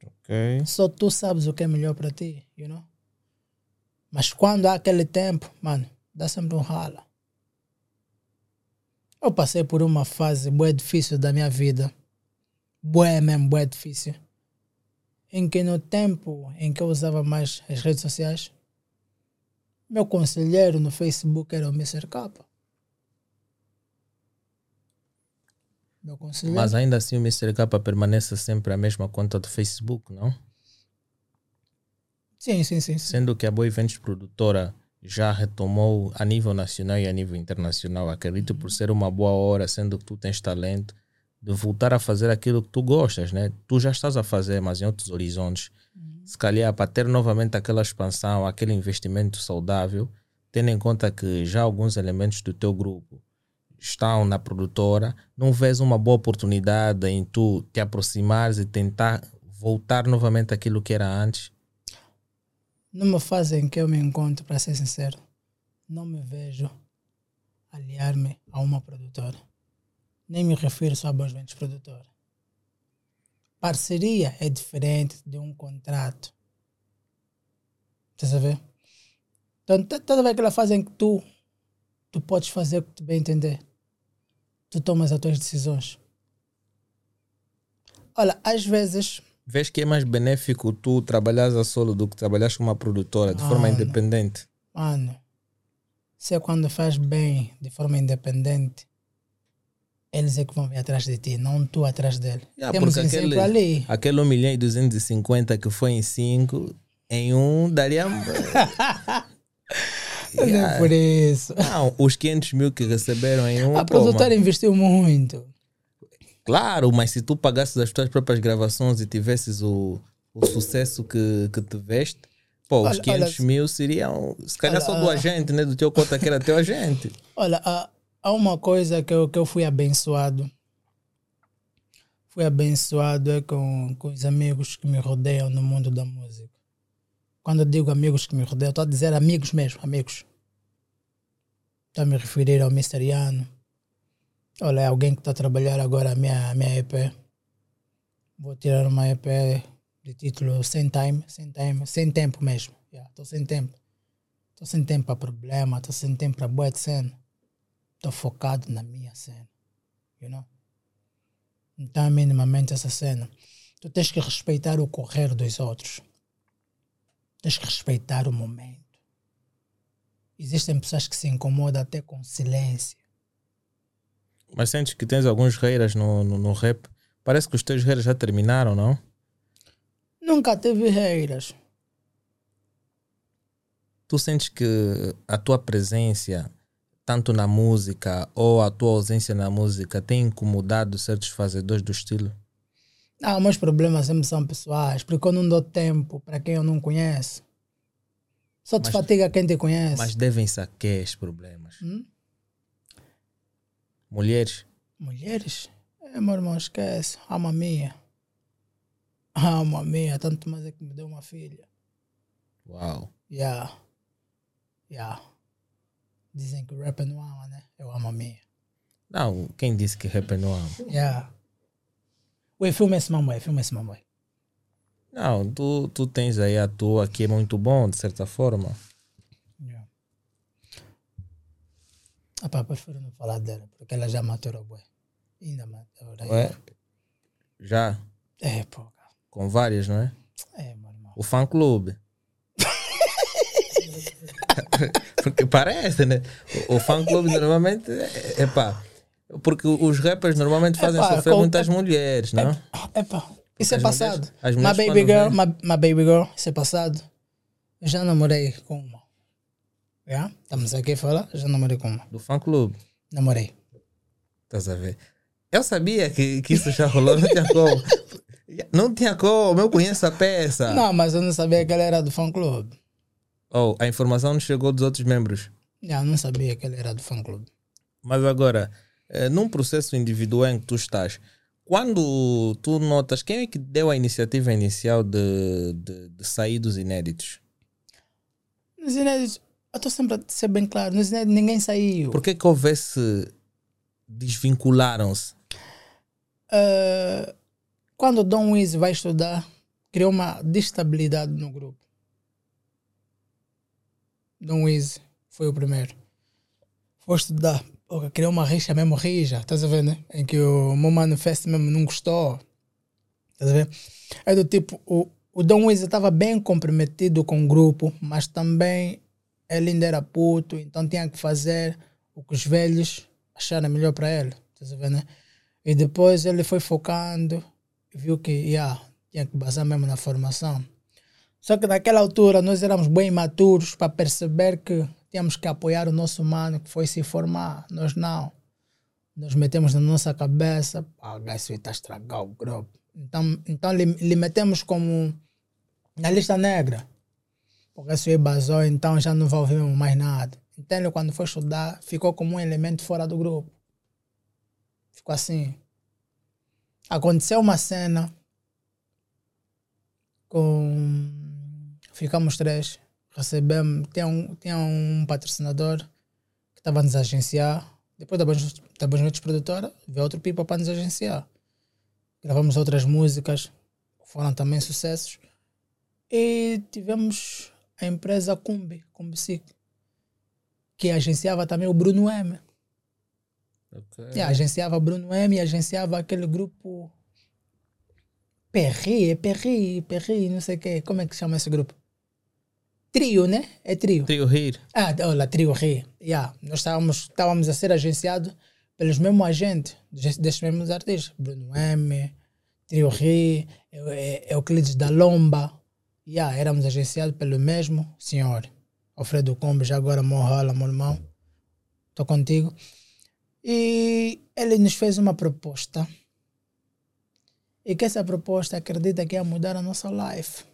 Ok. Só tu sabes o que é melhor para ti, you know? Mas quando há aquele tempo, mano, dá sempre um rala. Eu passei por uma fase bué difícil da minha vida. Bué mesmo, bué difícil. Em que no tempo em que eu usava mais as redes sociais, meu conselheiro no Facebook era o Mr. K. Meu conselheiro. Mas ainda assim o Mr. K permanece sempre a mesma conta do Facebook, não? Sim, sim, sim. sim. Sendo que a Boa Eventos Produtora já retomou a nível nacional e a nível internacional. Acredito por ser uma boa hora, sendo que tu tens talento, de voltar a fazer aquilo que tu gostas, né? Tu já estás a fazer, mas em outros horizontes. Se calhar para ter novamente aquela expansão, aquele investimento saudável, tendo em conta que já alguns elementos do teu grupo estão na produtora, não vês uma boa oportunidade em tu te aproximares e tentar voltar novamente àquilo que era antes? Numa fase em que eu me encontro, para ser sincero, não me vejo aliar-me a uma produtora. Nem me refiro só a Bons Ventos Produtora. Parceria é diferente de um contrato. Estás a ver? Então, toda aquela fase em que tu, tu podes fazer o que tu bem entender. Tu tomas as tuas decisões. Olha, às vezes Vês que é mais benéfico tu trabalhares a solo do que trabalhar com uma produtora de forma Mano. independente? Mano, se é quando faz bem de forma independente, eles é que vão vir atrás de ti, não tu atrás dele. Yeah, Temos um aquele- ali. Aquele 1 milhão e 250 que foi em 5, em um daria. (laughs) Não é por isso. Não, os 500 mil que receberam em um. A pô, produtora mano, investiu muito. Claro, mas se tu pagasses as tuas próprias gravações e tivesses o, o sucesso que, que tiveste, pô, os Olha, 500 olha, mil seriam. Se calhar olha, só do ah. agente, né? Do teu cota que era teu agente. (laughs) Olha, há, há uma coisa que eu, que eu fui abençoado. Fui abençoado é com, com os amigos que me rodeiam no mundo da música. Quando eu digo amigos que me rodeiam, estou a dizer amigos mesmo, amigos. Estou a me referir ao Mr. Iano. Olha, é alguém que está a trabalhar agora a minha, a minha EP. Vou tirar uma EP de título Sem Time, Sem Time, Sem Tempo mesmo. Estou sem tempo. Estou sem tempo para problema, estou sem tempo para boa de cena. Estou focado na minha cena. You know? Então, minimamente, essa cena. Tu tens que respeitar o correr dos outros. Tens que respeitar o momento. Existem pessoas que se incomodam até com silêncio. Mas sentes que tens alguns reiras no, no, no rap. Parece que os teus reiras já terminaram, não? Nunca teve reiras. Tu sentes que a tua presença, tanto na música ou a tua ausência na música, tem incomodado certos fazedores do estilo? Não, meus problemas sempre são pessoais, porque eu não dou tempo para quem eu não conheço. Só te Mas- fatiga quem te conhece. Mas devem-se a que esses problemas? Hum? Mulheres? Mulheres? É, meu irmão, esquece. Alma minha. Alma minha, tanto mais é que me deu uma filha. Uau. Yeah. Yeah. Dizem que o rap não ama, né? Eu amo a minha. Não, quem disse que rap não ama? Yeah. Ué, filma esse mamãe, filma esse mamãe. Não, tu, tu tens aí a tua que é muito bom, de certa forma. Yeah. Ah, pá, prefiro não falar dela, porque ela já maturou, bué. Ainda matura. Ué? Já, É, pô. com várias, não é? É, irmão. O fã clube. (laughs) (laughs) porque parece, né? O, o fã clube normalmente é, é pá. Porque os rappers normalmente fazem Epá, sofrer com- muitas mulheres, não? Epá, isso é as passado. mulheres- my baby girl, my, my baby girl, isso é passado. Eu já namorei com uma. Yeah? Estamos aqui a falar, já namorei com uma. Do fã clube. Namorei. Estás a ver? Eu sabia que, que isso já rolou, não tinha como. (laughs) Não tinha como, eu conheço a peça. Não, mas eu não sabia que ela era do fã clube. Oh, a informação não chegou dos outros membros. Yeah, eu não sabia que ela era do fã clube. Mas agora, eh, num processo individual em que tu estás, quando tu notas quem é que deu a iniciativa inicial de, de, de sair dos inéditos? Nos inéditos, eu estou sempre a ser bem claro, nos inéditos ninguém saiu. Por que que houvesse desvincularam-se? Eh, quando o Dom Wiz vai estudar, criou uma destabilidade no grupo. Dom Wiz foi o primeiro. Foi estudar. Criou uma rixa mesmo rija, estás a ver, né? Em que o meu manifesto mesmo não gostou. Estás a ver? É do tipo, o, o Dom Wiz estava bem comprometido com o grupo, mas também ele ainda era puto, então tinha que fazer o que os velhos acharam melhor para ele. Estás a ver, né? E depois ele foi focando viu que yeah, tinha que basar mesmo na formação. Só que naquela altura nós éramos bem maturos para perceber que tínhamos que apoiar o nosso mano que foi se formar. Nós não. Nós metemos na nossa cabeça, ah, gajo está a estragar o grupo. Então, então lhe, lhe metemos como na lista negra. Porque isso aí basou, então já não vai ouvir mais nada. Então quando foi estudar ficou como um elemento fora do grupo. ficou assim. Aconteceu uma cena com. Ficamos três. Recebemos. Tinha um, tinha um patrocinador que estava a nos agenciar. Depois da da Banjos Produtora, veio outro pipa para nos agenciar. Gravamos outras músicas, que foram também sucessos. E tivemos a empresa Cumbi, Cumbi Sick, que agenciava também o Bruno M. Ok. Yeah, agenciava Bruno M e agenciava aquele grupo Perri, é Perri, Perri, não sei o quê. Como é que chama esse grupo? Trio, né? É trio. Trio Rir. Ah, olha, Trio Ri. Yeah. Nós estávamos, estávamos a ser agenciados pelos mesmos agentes, des- desses mesmos artistas. Bruno M, Trio Ri, Eu- Eu- Euclides da Lomba. Yeah, éramos agenciados pelo mesmo senhor. Alfredo Combe, já agora morrola, meu irmão. Estou contigo. E ele nos fez uma proposta. E que essa proposta acredita que ia mudar a nossa life.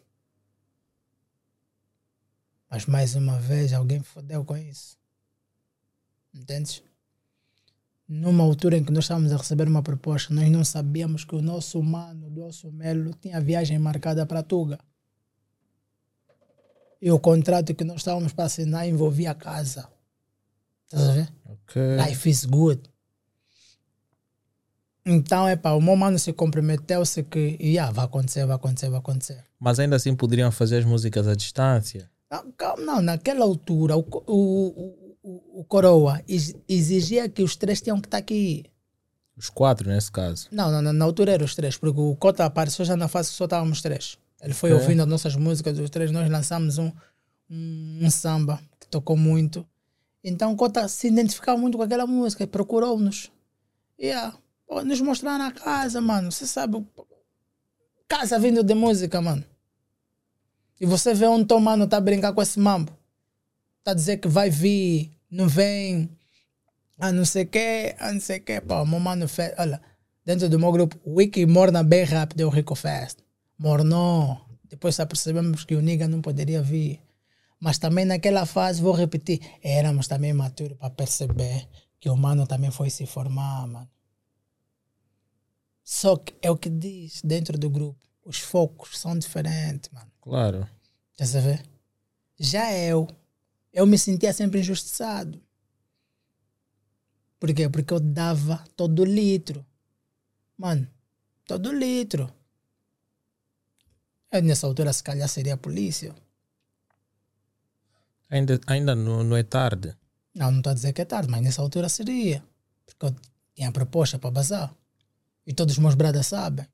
Mas mais uma vez alguém fodeu com isso. Entendes? Numa altura em que nós estávamos a receber uma proposta, nós não sabíamos que o nosso mano, o nosso Melo, tinha viagem marcada para Tuga. E o contrato que nós estávamos para assinar envolvia a casa. Estás a ver? Ok. Life is good. Então, é pá, o meu mano se comprometeu-se que, yeah, vai acontecer, vai acontecer, vai acontecer. Mas ainda assim poderiam fazer as músicas à distância. Não, calma, não, naquela altura, o, o, o, o, Coroa ex- exigia que os três tinham que estar aqui. Os quatro, nesse caso. Não, não, na altura eram os três, porque o Cota apareceu já na fase que só estávamos três. Ele foi Ok. ouvindo as nossas músicas, os três, nós lançamos um, um, um samba que tocou muito. Então o Cota se identificava muito com aquela música e procurou-nos. Yeah. Nos mostrar na casa, mano. Você sabe, casa vindo de música, mano. E você vê um tom, mano, tá a brincar com esse mambo. Tá a dizer que vai vir, não vem, ah, não sei o quê, ah, não sei o quê. Pô, meu mano fez, olha, dentro do meu grupo, Wiki morna bem rápido, é o Rico Fest. Mornou. Depois só percebemos que o Niga não poderia vir. Mas também naquela fase, vou repetir, éramos também maturos para perceber que o mano também foi se formar, mano. Só que é o que diz dentro do grupo. Os focos são diferentes, mano. Claro. Estás a ver? Já eu, eu me sentia sempre injustiçado. Por quê? Porque eu dava todo litro. Mano, todo litro. Eu nessa altura, se calhar, seria a polícia. Ainda, ainda não, não é tarde. Não, não estou a dizer que é tarde, mas nessa altura seria. Porque eu tinha proposta para bazar. E todos os meus bradas sabem.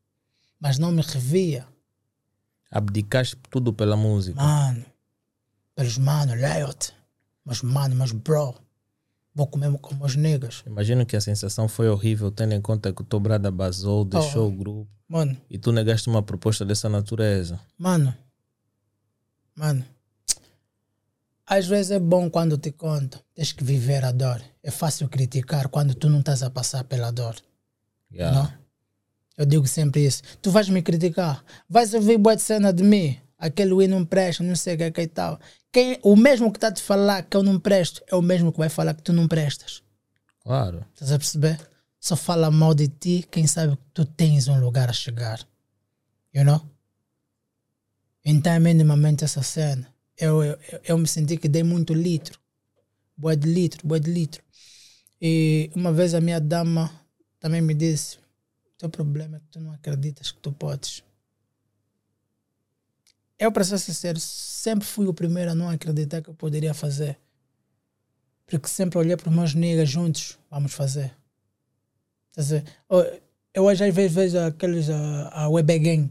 Mas não me revia. Abdicaste tudo pela música. Mano, pelos mano, Leot. Mas mano, mas bro. Vou comer com meus niggas. Imagino que a sensação foi horrível, tendo em conta que o teu brada basou, deixou o grupo Mano, e tu negaste uma proposta dessa natureza. mano. Mano. Às vezes é bom quando te contam. Tens que viver a dor. É fácil criticar quando tu não estás a passar pela dor. Yeah. Não? Eu digo sempre isso. Tu vais me criticar. Vais ouvir boa de cena de mim. Aquele Wii não presta, não sei o que, é que e tal. Quem, o mesmo que está a te falar que eu não presto é o mesmo que vai falar que tu não prestas. Claro. Estás a perceber? Só fala mal de ti quem sabe que tu tens um lugar a chegar. You know? Então é minimamente essa cena. Eu, eu, eu- eu me senti que dei muito litro. Boa de litro, boa de litro. E uma vez a minha dama também me disse: o teu problema é que tu não acreditas que tu podes. Eu, para ser sincero, sempre fui o primeiro a não acreditar que eu poderia fazer. Porque sempre olhei para os meus niggas juntos, vamos fazer. Quer dizer, eu- hoje às vezes vejo aqueles, a, a Web Gang,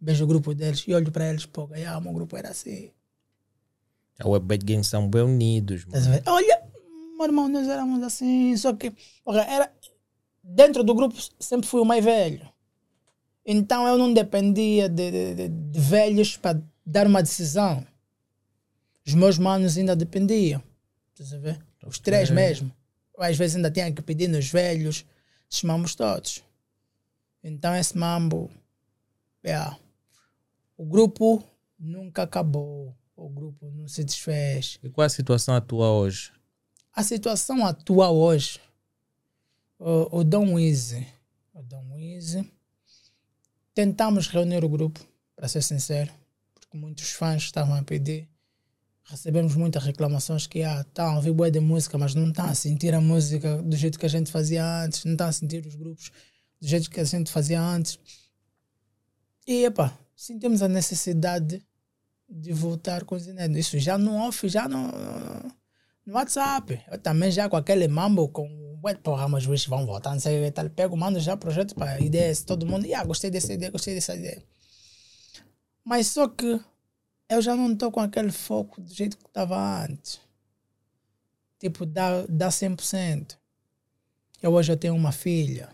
vejo o grupo deles e olho para eles, pô, ah, meu grupo era assim. A Web Games são bem unidos. Mano. Olha, meu irmão, nós éramos assim, só que porra, era, dentro do grupo sempre fui o mais velho. Então eu não dependia de, de, de- velhos para dar uma decisão. Os meus manos ainda dependiam. Estás a ver? Os três Ok. mesmo. Eu, às vezes ainda tinha que pedir nos velhos, chamamos todos. Então esse mambo, yeah. o grupo nunca acabou. O grupo não se desfez E qual é a situação atual hoje? a situação atual hoje, O, o Dom Easy. O Dom Easy. Tentamos reunir o grupo, para ser sincero, porque muitos fãs estavam a pedir. Recebemos muitas reclamações que ah, estão a ouvir boa de música, mas não estão a sentir a música do jeito que a gente fazia antes, não estão a sentir os grupos do jeito que a gente fazia antes. E, epá, sentimos a necessidade de voltar com os inéditos. Isso já no off, já no, no WhatsApp. Eu também já com aquele mambo, com ué, porra, mas os vão voltar, não sei o que tal. Pego, mando já projeto para ideias, todo mundo, ah, gostei dessa ideia, gostei dessa ideia. Mas só que eu já não estou com aquele foco do jeito que estava antes. Tipo, dá, dá 100%. Eu hoje eu tenho uma filha.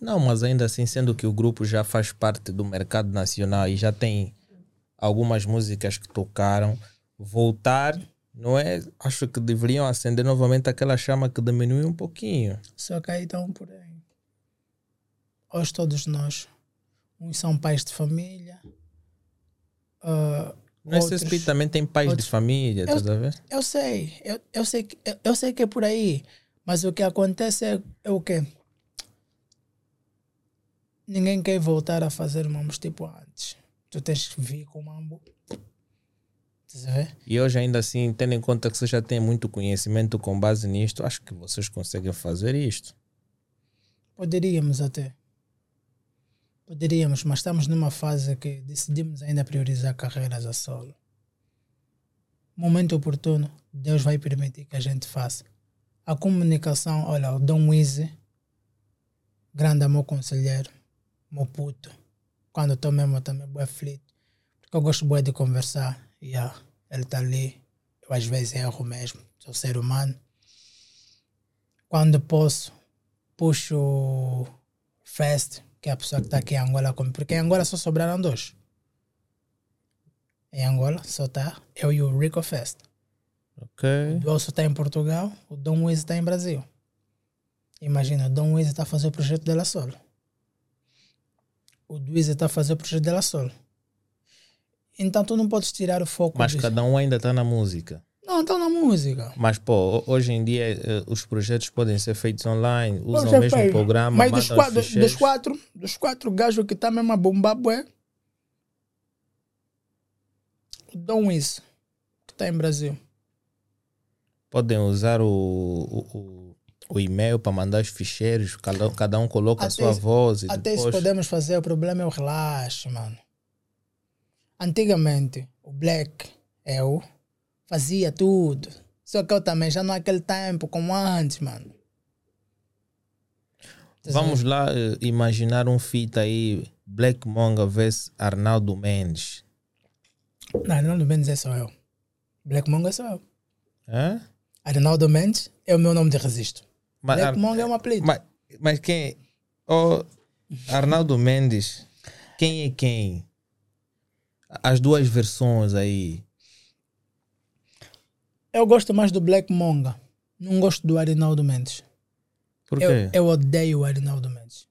Não, mas ainda assim, sendo que o grupo já faz parte do mercado nacional e já tem algumas músicas que tocaram, voltar, não é? Acho que deveriam acender novamente aquela chama que diminuiu um pouquinho. Só que aí estão por aí. Hoje todos nós, uns são pais de família. Uh, no SSP também tem pais outros, de família, eu, a ver? Eu sei, eu, eu, sei que, eu, eu sei que é por aí, mas o que acontece é, é o quê? Ninguém quer voltar a fazer mamos tipo antes tu tens que vir com o mambo. E hoje, ainda assim, tendo em conta que você já tem muito conhecimento com base nisto, acho que vocês conseguem fazer isto. Poderíamos até. Poderíamos, mas estamos numa fase que decidimos ainda priorizar carreiras a solo. Momento oportuno, Deus vai permitir que a gente faça. A comunicação, olha, o Dom Wizzy, grande amor conselheiro, meu puto quando estou mesmo também bem aflito. Porque eu gosto bem de conversar. Yeah, ele está ali. Eu às vezes erro mesmo. Sou ser humano. Quando posso, puxo Fest, que é a pessoa que está aqui em Angola comigo. Porque em Angola só sobraram dois. Em Angola só está eu e o Rico Fest. Ok. O Duelso está em Portugal, o Dom Wiz está em Brasil. Imagina, o Dom Wiz está a fazer o projeto dela solo o Duiza está a fazer o projeto dela solo. Então tu não podes tirar o foco. Mas cada um ainda está na música. Não, estão na música. Mas, pô, hoje em dia eh, os projetos podem ser feitos online, usam o mesmo feito. programa. Mas dos quatro, dos quatro, dos quatro gajos que tá mesmo a bombar, bué, dão isso, que está em Brasil. Podem usar o, o o e-mail para mandar os ficheiros, cada, cada um coloca até a sua isso, voz. E até depois... isso podemos fazer, o problema é o relaxo, mano. Antigamente, o Black, eu, fazia tudo. Só que eu também já não é aquele tempo como antes, mano. Vamos lá uh, imaginar um feat aí, Black Monga vs Arnaldo Mendes. Não, Arnaldo Mendes é só eu. Black Monga é só eu. É? Arnaldo Mendes é o meu nome de registro. Mas, Black Mongo é um apelido. Mas, mas quem. Oh, Arnaldo Mendes, quem é quem? As duas versões aí. Eu gosto mais do Black Monga. Não gosto do Arnaldo Mendes. Por quê? Eu, eu odeio o Arnaldo Mendes.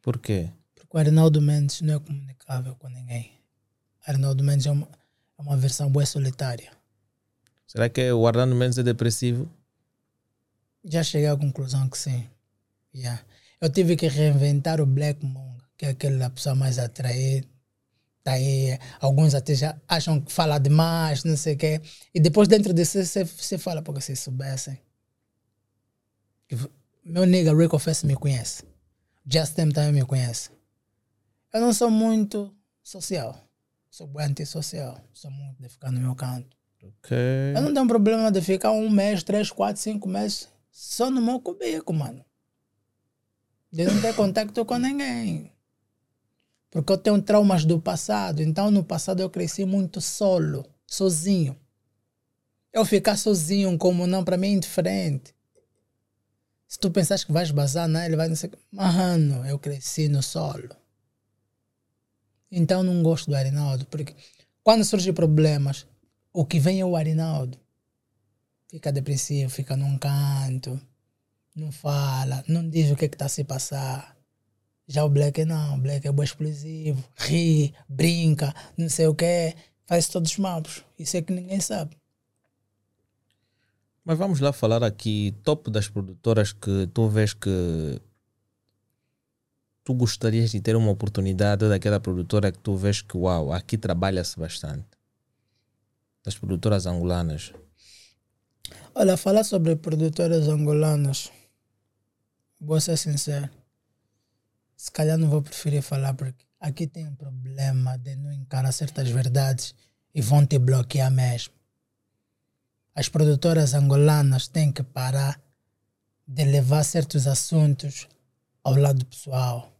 Por quê? Porque o Arnaldo Mendes não é comunicável com ninguém. Arnaldo Mendes é uma, é uma versão boa solitária. Será que o Arnaldo Mendes é depressivo? Já cheguei à conclusão que sim. Yeah. Eu tive que reinventar o Black Moon, que é aquela pessoa mais atraída. Tá aí, alguns até já acham que fala demais, não sei o quê. E depois dentro de você, você fala, porque se soubessem. Meu nigga Rico Fest me conhece. Justin também me conhece. Eu não sou muito social. Sou antissocial. Sou muito de ficar no meu canto. Okay. Eu não tenho problema de ficar um mês, três, quatro, cinco meses só no meu cubico, mano. De não ter contato com ninguém. Porque eu tenho traumas do passado. Então, no passado, eu cresci muito solo, sozinho. Eu ficar sozinho, como não, para mim é indiferente. Se tu pensas que vais bazar nele, vai dizer, mano, eu cresci no solo. Então, não gosto do Arinaldo, porque quando surgem problemas, o que vem é o Arinaldo fica depressivo, fica num canto, não fala, não diz o que é está se passar. Já o Black não, o Black é bom explosivo, ri, brinca, não sei o que, faz todos os mapas. Isso é que ninguém sabe. Mas vamos lá falar aqui, top das produtoras que tu vês que tu gostarias de ter uma oportunidade daquela produtora que tu vês que, uau, aqui trabalha-se bastante. Das produtoras angolanas. Olha, falar sobre produtoras angolanas, vou ser sincero, se calhar não vou preferir falar porque aqui tem um problema de não encarar certas verdades e vão te bloquear mesmo. As produtoras angolanas têm que parar de levar certos assuntos ao lado pessoal.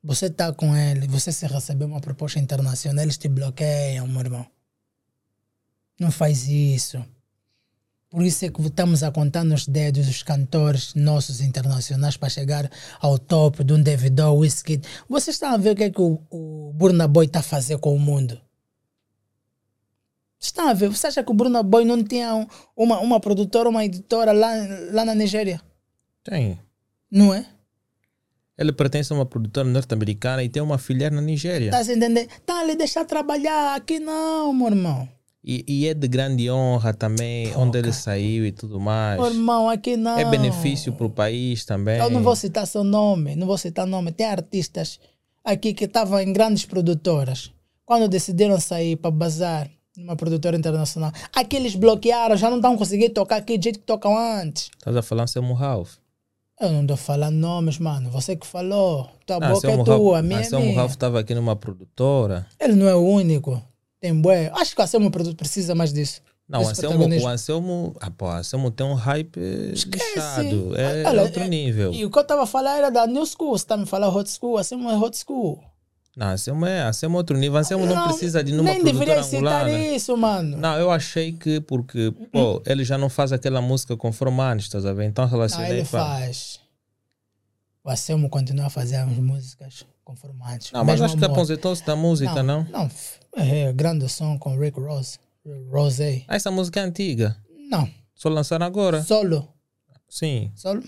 Você está com ele, você se receber uma proposta internacional, eles te bloqueiam, meu irmão. Não faz isso. Por isso é que estamos a contar nos dedos os cantores nossos internacionais para chegar ao topo de um Davido, Whisky. Vocês estão a ver o que é que o, o Burna Boy está a fazer com o mundo? Estão a ver? Você acha que o Burna Boy não tinha um- uma, uma produtora, uma editora lá, lá na Nigéria? Tem. Não é? Ele pertence a uma produtora norte-americana e tem uma filha na Nigéria. Está a entender? Tá ali deixar trabalhar, aqui não, meu irmão. E, e é de grande honra também, onde ele saiu e tudo mais. Meu irmão, aqui não. É benefício para o país também. Eu não vou citar seu nome, não vou citar nome. Tem artistas aqui que estavam em grandes produtoras. Quando decidiram sair para bazar numa produtora internacional, aqueles bloquearam, já não estão conseguindo tocar aqui do jeito que tocam antes. Estás a falar Selmo Ralph. Eu não estou falando nomes, mano. Você que falou. Tua Ah, boca é Selmo tua, a Ralph, minha ah, é Selmo. Ralph estava aqui numa produtora. Ele não é o único. Tem bué. Acho que a Selmo Produto precisa mais disso. Não, o Anselmo, o Anselmo, ah, pô, o Anselmo tem um hype Esquece. É Olha, outro é- nível. E o que eu estava a falar era da New School. Você está me falando hot school. A Selmo é hot school. Não, Anselmo é, Anselmo é outro nível. Anselmo não, precisa de nenhuma Nem deveria produtora citar angolana. isso, mano. Não, eu achei que porque, pô, ele já não faz aquela música conforme antes, estás a ver? Então Não, relacionei. ele pá. faz. O Anselmo continua a fazer as músicas conformantes. Não, mas acho que amor. aposentou-se da música, não? Não, f- é grande som com Rick Ross. Rosé. Ah, essa música é antiga. Não, Só lançaram agora. solo. Sim. Solo.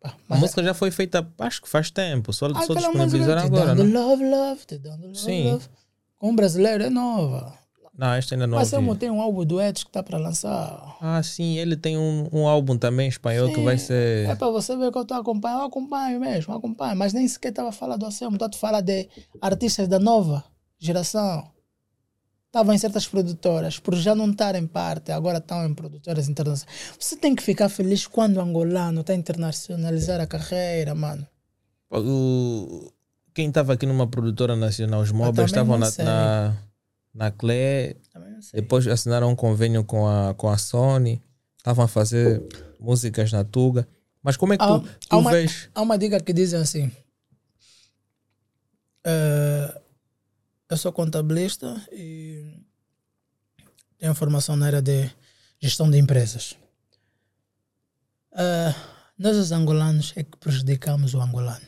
Pá, A mas música já foi feita, acho que faz tempo. Só, só aquela disponibilizaram agora, não? love, love, te dando love, Sim. love. Com brasileiro é nova. Não, esta ainda não Mas Anselmo tem um álbum duetos que está para lançar. Ah, sim, ele tem um, um álbum também espanhol que vai ser. É para você ver que eu estou acompanhando. Eu acompanho mesmo, acompanho. Mas nem sequer estava falando do Anselmo. Estou a falar de artistas da nova geração. Estavam em certas produtoras, por já não estarem parte, agora estão em produtoras internacionais. Você tem que ficar feliz quando o angolano está a internacionalizar a carreira, mano. O, quem estava aqui numa produtora nacional, os móveis estavam na, na, na Clé, depois assinaram um convênio com a, com a Sony, estavam a fazer músicas na Tuga. Mas como é que Há- tu, há tu uma- vês? Há uma dica que dizem assim: eh, Eu sou contabilista e tenho formação na área de gestão de empresas. Eh, nós, os angolanos, é que prejudicamos o angolano.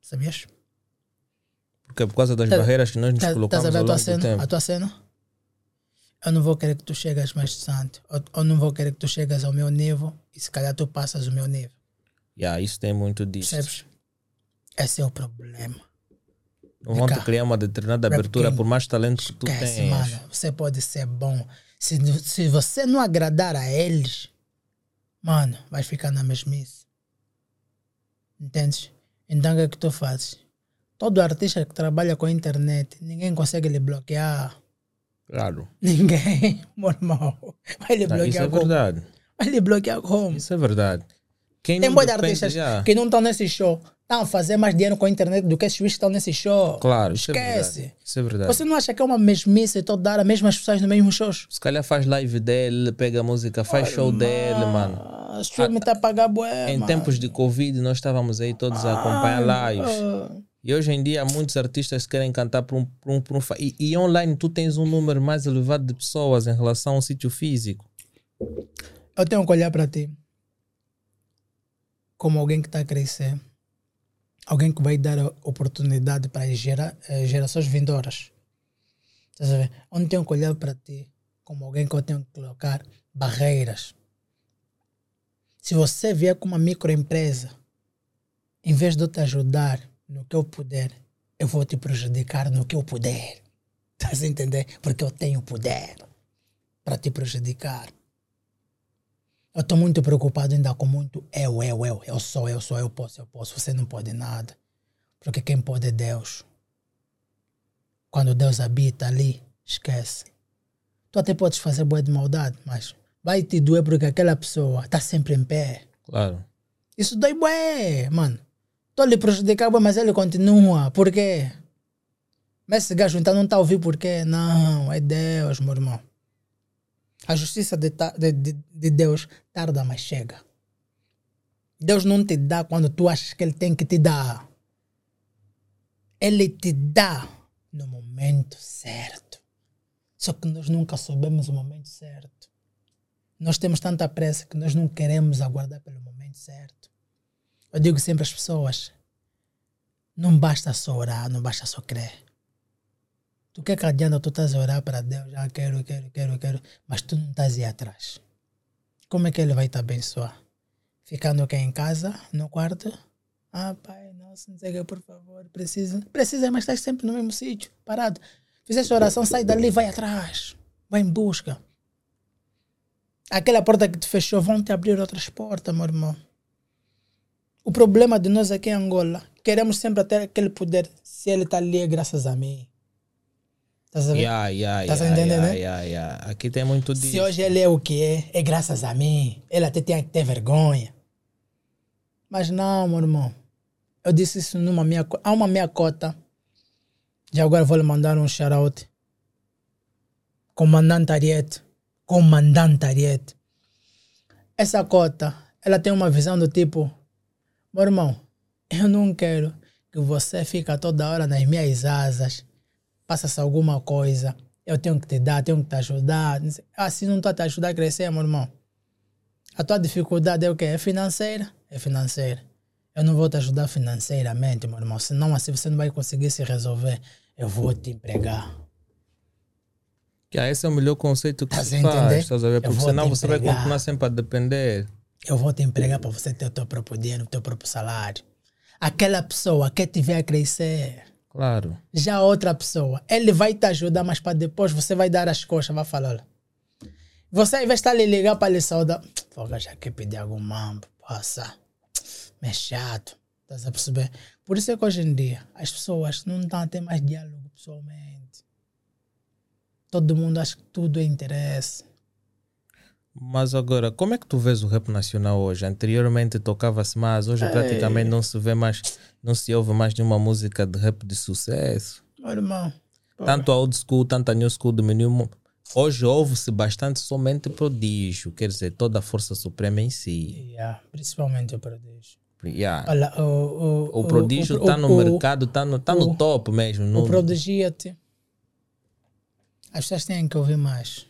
Sabias? Porque é por causa das Tá- barreiras que nós nos Tá- colocamos Estás a ver a tua cena? A tua cena? Eu não vou querer que tu chegas mais distante. Ou, ou não vou querer que tu chegas ao meu nível e se calhar tu passas o meu nível. Yeah, isso tem muito disso. Percebes? Esse é o problema. Não vão te criar uma determinada abertura por mais talento que tu Esquece, tens. mano. Você pode ser bom. Se, se você não agradar a eles, mano, vai ficar na mesmice. Entendes? Então o que é que tu fazes? Todo artista que trabalha com a internet, ninguém consegue lhe bloquear. Claro. (laughs) Ninguém, irmão. Vai lhe Não, isso bloquear é como? verdade. Vai lhe bloquear como? Isso é verdade. Quem Tem muitos artistas yeah. que não estão nesse show. Estão a fazer mais dinheiro com a internet do que esses que estão nesse show. Claro, isso é Esquece. Isso é verdade. Você não acha que é uma mesmice toda hora, mesmas pessoas no mesmo shows? Se calhar faz live dele, pega música, faz show dele, mano. Ah, stream tá a pagar bué, Em mano. tempos de Covid, nós estávamos aí todos a acompanhar lives. Ah, E hoje em dia, muitos artistas querem cantar por um. Por um, por um e, e online, tu tens um número mais elevado de pessoas em relação ao sítio físico. eu tenho que olhar para ti como alguém que está a crescer, alguém que vai dar oportunidade para as gera, eh, gerações vindouras. Estás a ver? Eu não tenho que olhar para ti como alguém que eu tenho que colocar barreiras. Se você vier com uma microempresa, em vez de eu te ajudar no que eu puder, eu vou te prejudicar no que eu puder. Estás a entender? Porque eu tenho poder para te prejudicar. Eu estou muito preocupado ainda com muito eu, eu, eu. Eu sou, eu sou, eu posso, eu posso. Você não pode nada. Porque quem pode é Deus. Quando Deus habita ali, esquece. Tu até podes fazer boa de maldade, mas vai te doer porque aquela pessoa está sempre em pé. Claro. Isso dói bué, mano. Estou lhe prejudicar, bué, mas ele continua. Por quê? Mas esse gajo então não está a ouvir por quê? Não, é Deus, meu irmão. A justiça de, de, de Deus tarda, mas chega. Deus não te dá quando tu achas que Ele tem que te dar. Ele te dá no momento certo. Só que nós nunca soubemos o momento certo. Nós temos tanta pressa que nós não queremos aguardar pelo momento certo. Eu digo sempre às pessoas: não basta só orar, não basta só crer. Tu que que adianta tu estás a orar para Deus, ah, quero, quero, quero, quero, mas tu não estás aí atrás. Como é que Ele vai te abençoar? Ficando aqui em casa, no quarto? Ah, pai, nossa, não sei o que, por favor, precisa. Precisa, mas estás sempre no mesmo sítio, parado. Fizeste oração, sai dali, vai atrás. Vai em busca. Aquela porta que te fechou, vão te abrir outras portas, meu irmão. O problema de nós aqui em Angola, queremos sempre ter aquele poder. Se ele está ali, é graças a mim. Estás a ver? Yeah, yeah, Tá yeah, entendendo, yeah, né? Aqui tem muito disso. Se hoje ele é o que é, é graças a mim. Ele até tem que ter vergonha. Mas não, meu irmão. Eu disse isso numa minha... Há uma minha cota. Já agora vou lhe mandar um shout-out. Comandante Ariete. Comandante Ariete. Essa cota, ela tem uma visão do tipo... Meu irmão, eu não quero que você fique toda hora nas minhas asas. Passa-se alguma coisa. Eu tenho que te dar, tenho que te ajudar. Assim não estou a te ajudar a crescer, meu irmão. A tua dificuldade é o quê? É financeira? É financeira. Eu não vou te ajudar financeiramente, meu irmão. Senão assim você não vai conseguir se resolver. Eu vou te empregar. Yeah, esse é o melhor conceito que a entender? faz, estás a ver? Porque senão você vai continuar sempre a depender. Eu vou te empregar para você ter o teu próprio dinheiro, o teu próprio salário. Aquela pessoa quer te ver a crescer. Claro. Já a outra pessoa, ele vai te ajudar, mas para depois você vai dar as costas, vai falar, olha. Você, ao invés de estar lhe ligar para lhe saudar, foga, já quer pedir algum mambo, passa. É chato, estás a perceber? Por isso é que hoje em dia as pessoas não estão a ter mais diálogo pessoalmente. Todo mundo acha que tudo é interesse. Mas agora, como é que tu vês o rap nacional hoje? Anteriormente tocava-se mais, hoje praticamente não se vê mais, não se ouve mais nenhuma música de rap de sucesso. Meu irmão, Tanto a old school, tanto a new school diminuiu. Hoje ouve-se bastante somente prodígio, quer dizer, toda a força suprema em si. yeah, principalmente o prodígio. Yeah. Olha, o, o, O prodígio está no mercado, está no, tá no top mesmo. O no- prodigia-te. As pessoas têm que ouvir mais.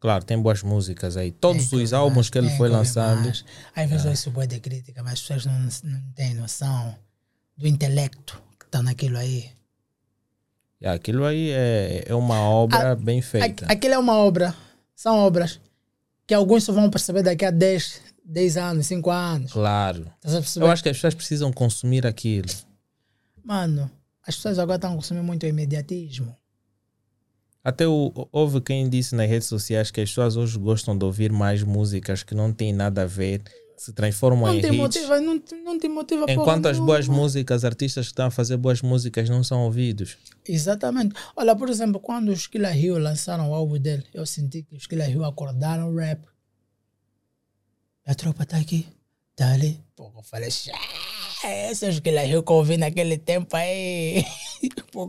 Claro, tem boas músicas aí. Todos Tem os álbuns mais, que ele foi lançando. Às vezes eu ouço boa de crítica, mas as pessoas não, não têm noção do intelecto que está naquilo aí. Yeah, aquilo aí é, é uma obra bem feita. Aqu- Aquilo é uma obra. São obras que alguns só vão perceber daqui a 10, 10 anos, 5 anos. Claro. A perceber? Eu acho que as pessoas precisam consumir aquilo. Mano, as pessoas agora estão consumindo muito imediatismo. Até o, houve quem disse nas redes sociais que as pessoas hoje gostam de ouvir mais músicas que não têm nada a ver, se transformam Não em te hits. motiva, não, não te motiva Enquanto as boas músicas, artistas que estão a fazer boas músicas não são ouvidos. Exatamente. Olha, por exemplo, quando os Killer Hill lançaram o álbum dele, eu senti que os Killer Hill acordaram o rap. A tropa tá aqui, tá ali. Pô, eu falei, "Xé, esses Killer Hill que eu ouvi naquele tempo aí. (laughs) Pô,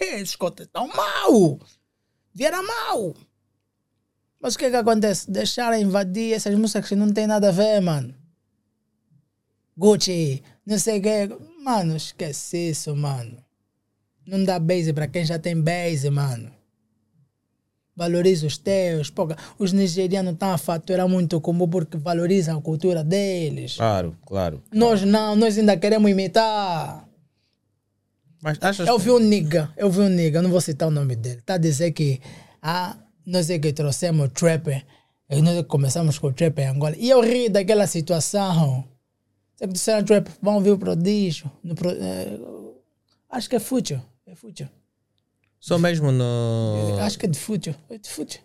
esses contas (laughs) estão mal. Vieram mal. Mas o que que acontece? Deixaram invadir essas músicas que não tem nada a ver, mano. Gucci, não sei o que. Mano, esquece isso, mano. Não dá base para quem já tem base, mano. Valoriza os teus. Pô, os nigerianos estão a faturar muito comum porque valorizam a cultura deles. Claro, claro. Nós não, nós ainda queremos imitar. Mas achas Eu vi um nigga, eu vi um nigga, não vou citar o nome dele. Tá a dizer que ah, nós é que trouxemos o trapper, e nós começamos com o trapper em Angola. E eu ri daquela situação. Se que disseram trap, vão ver o prodígio. No pro, eh, acho que é Future. É Future. só mesmo no. Acho que é de Future. É de Future.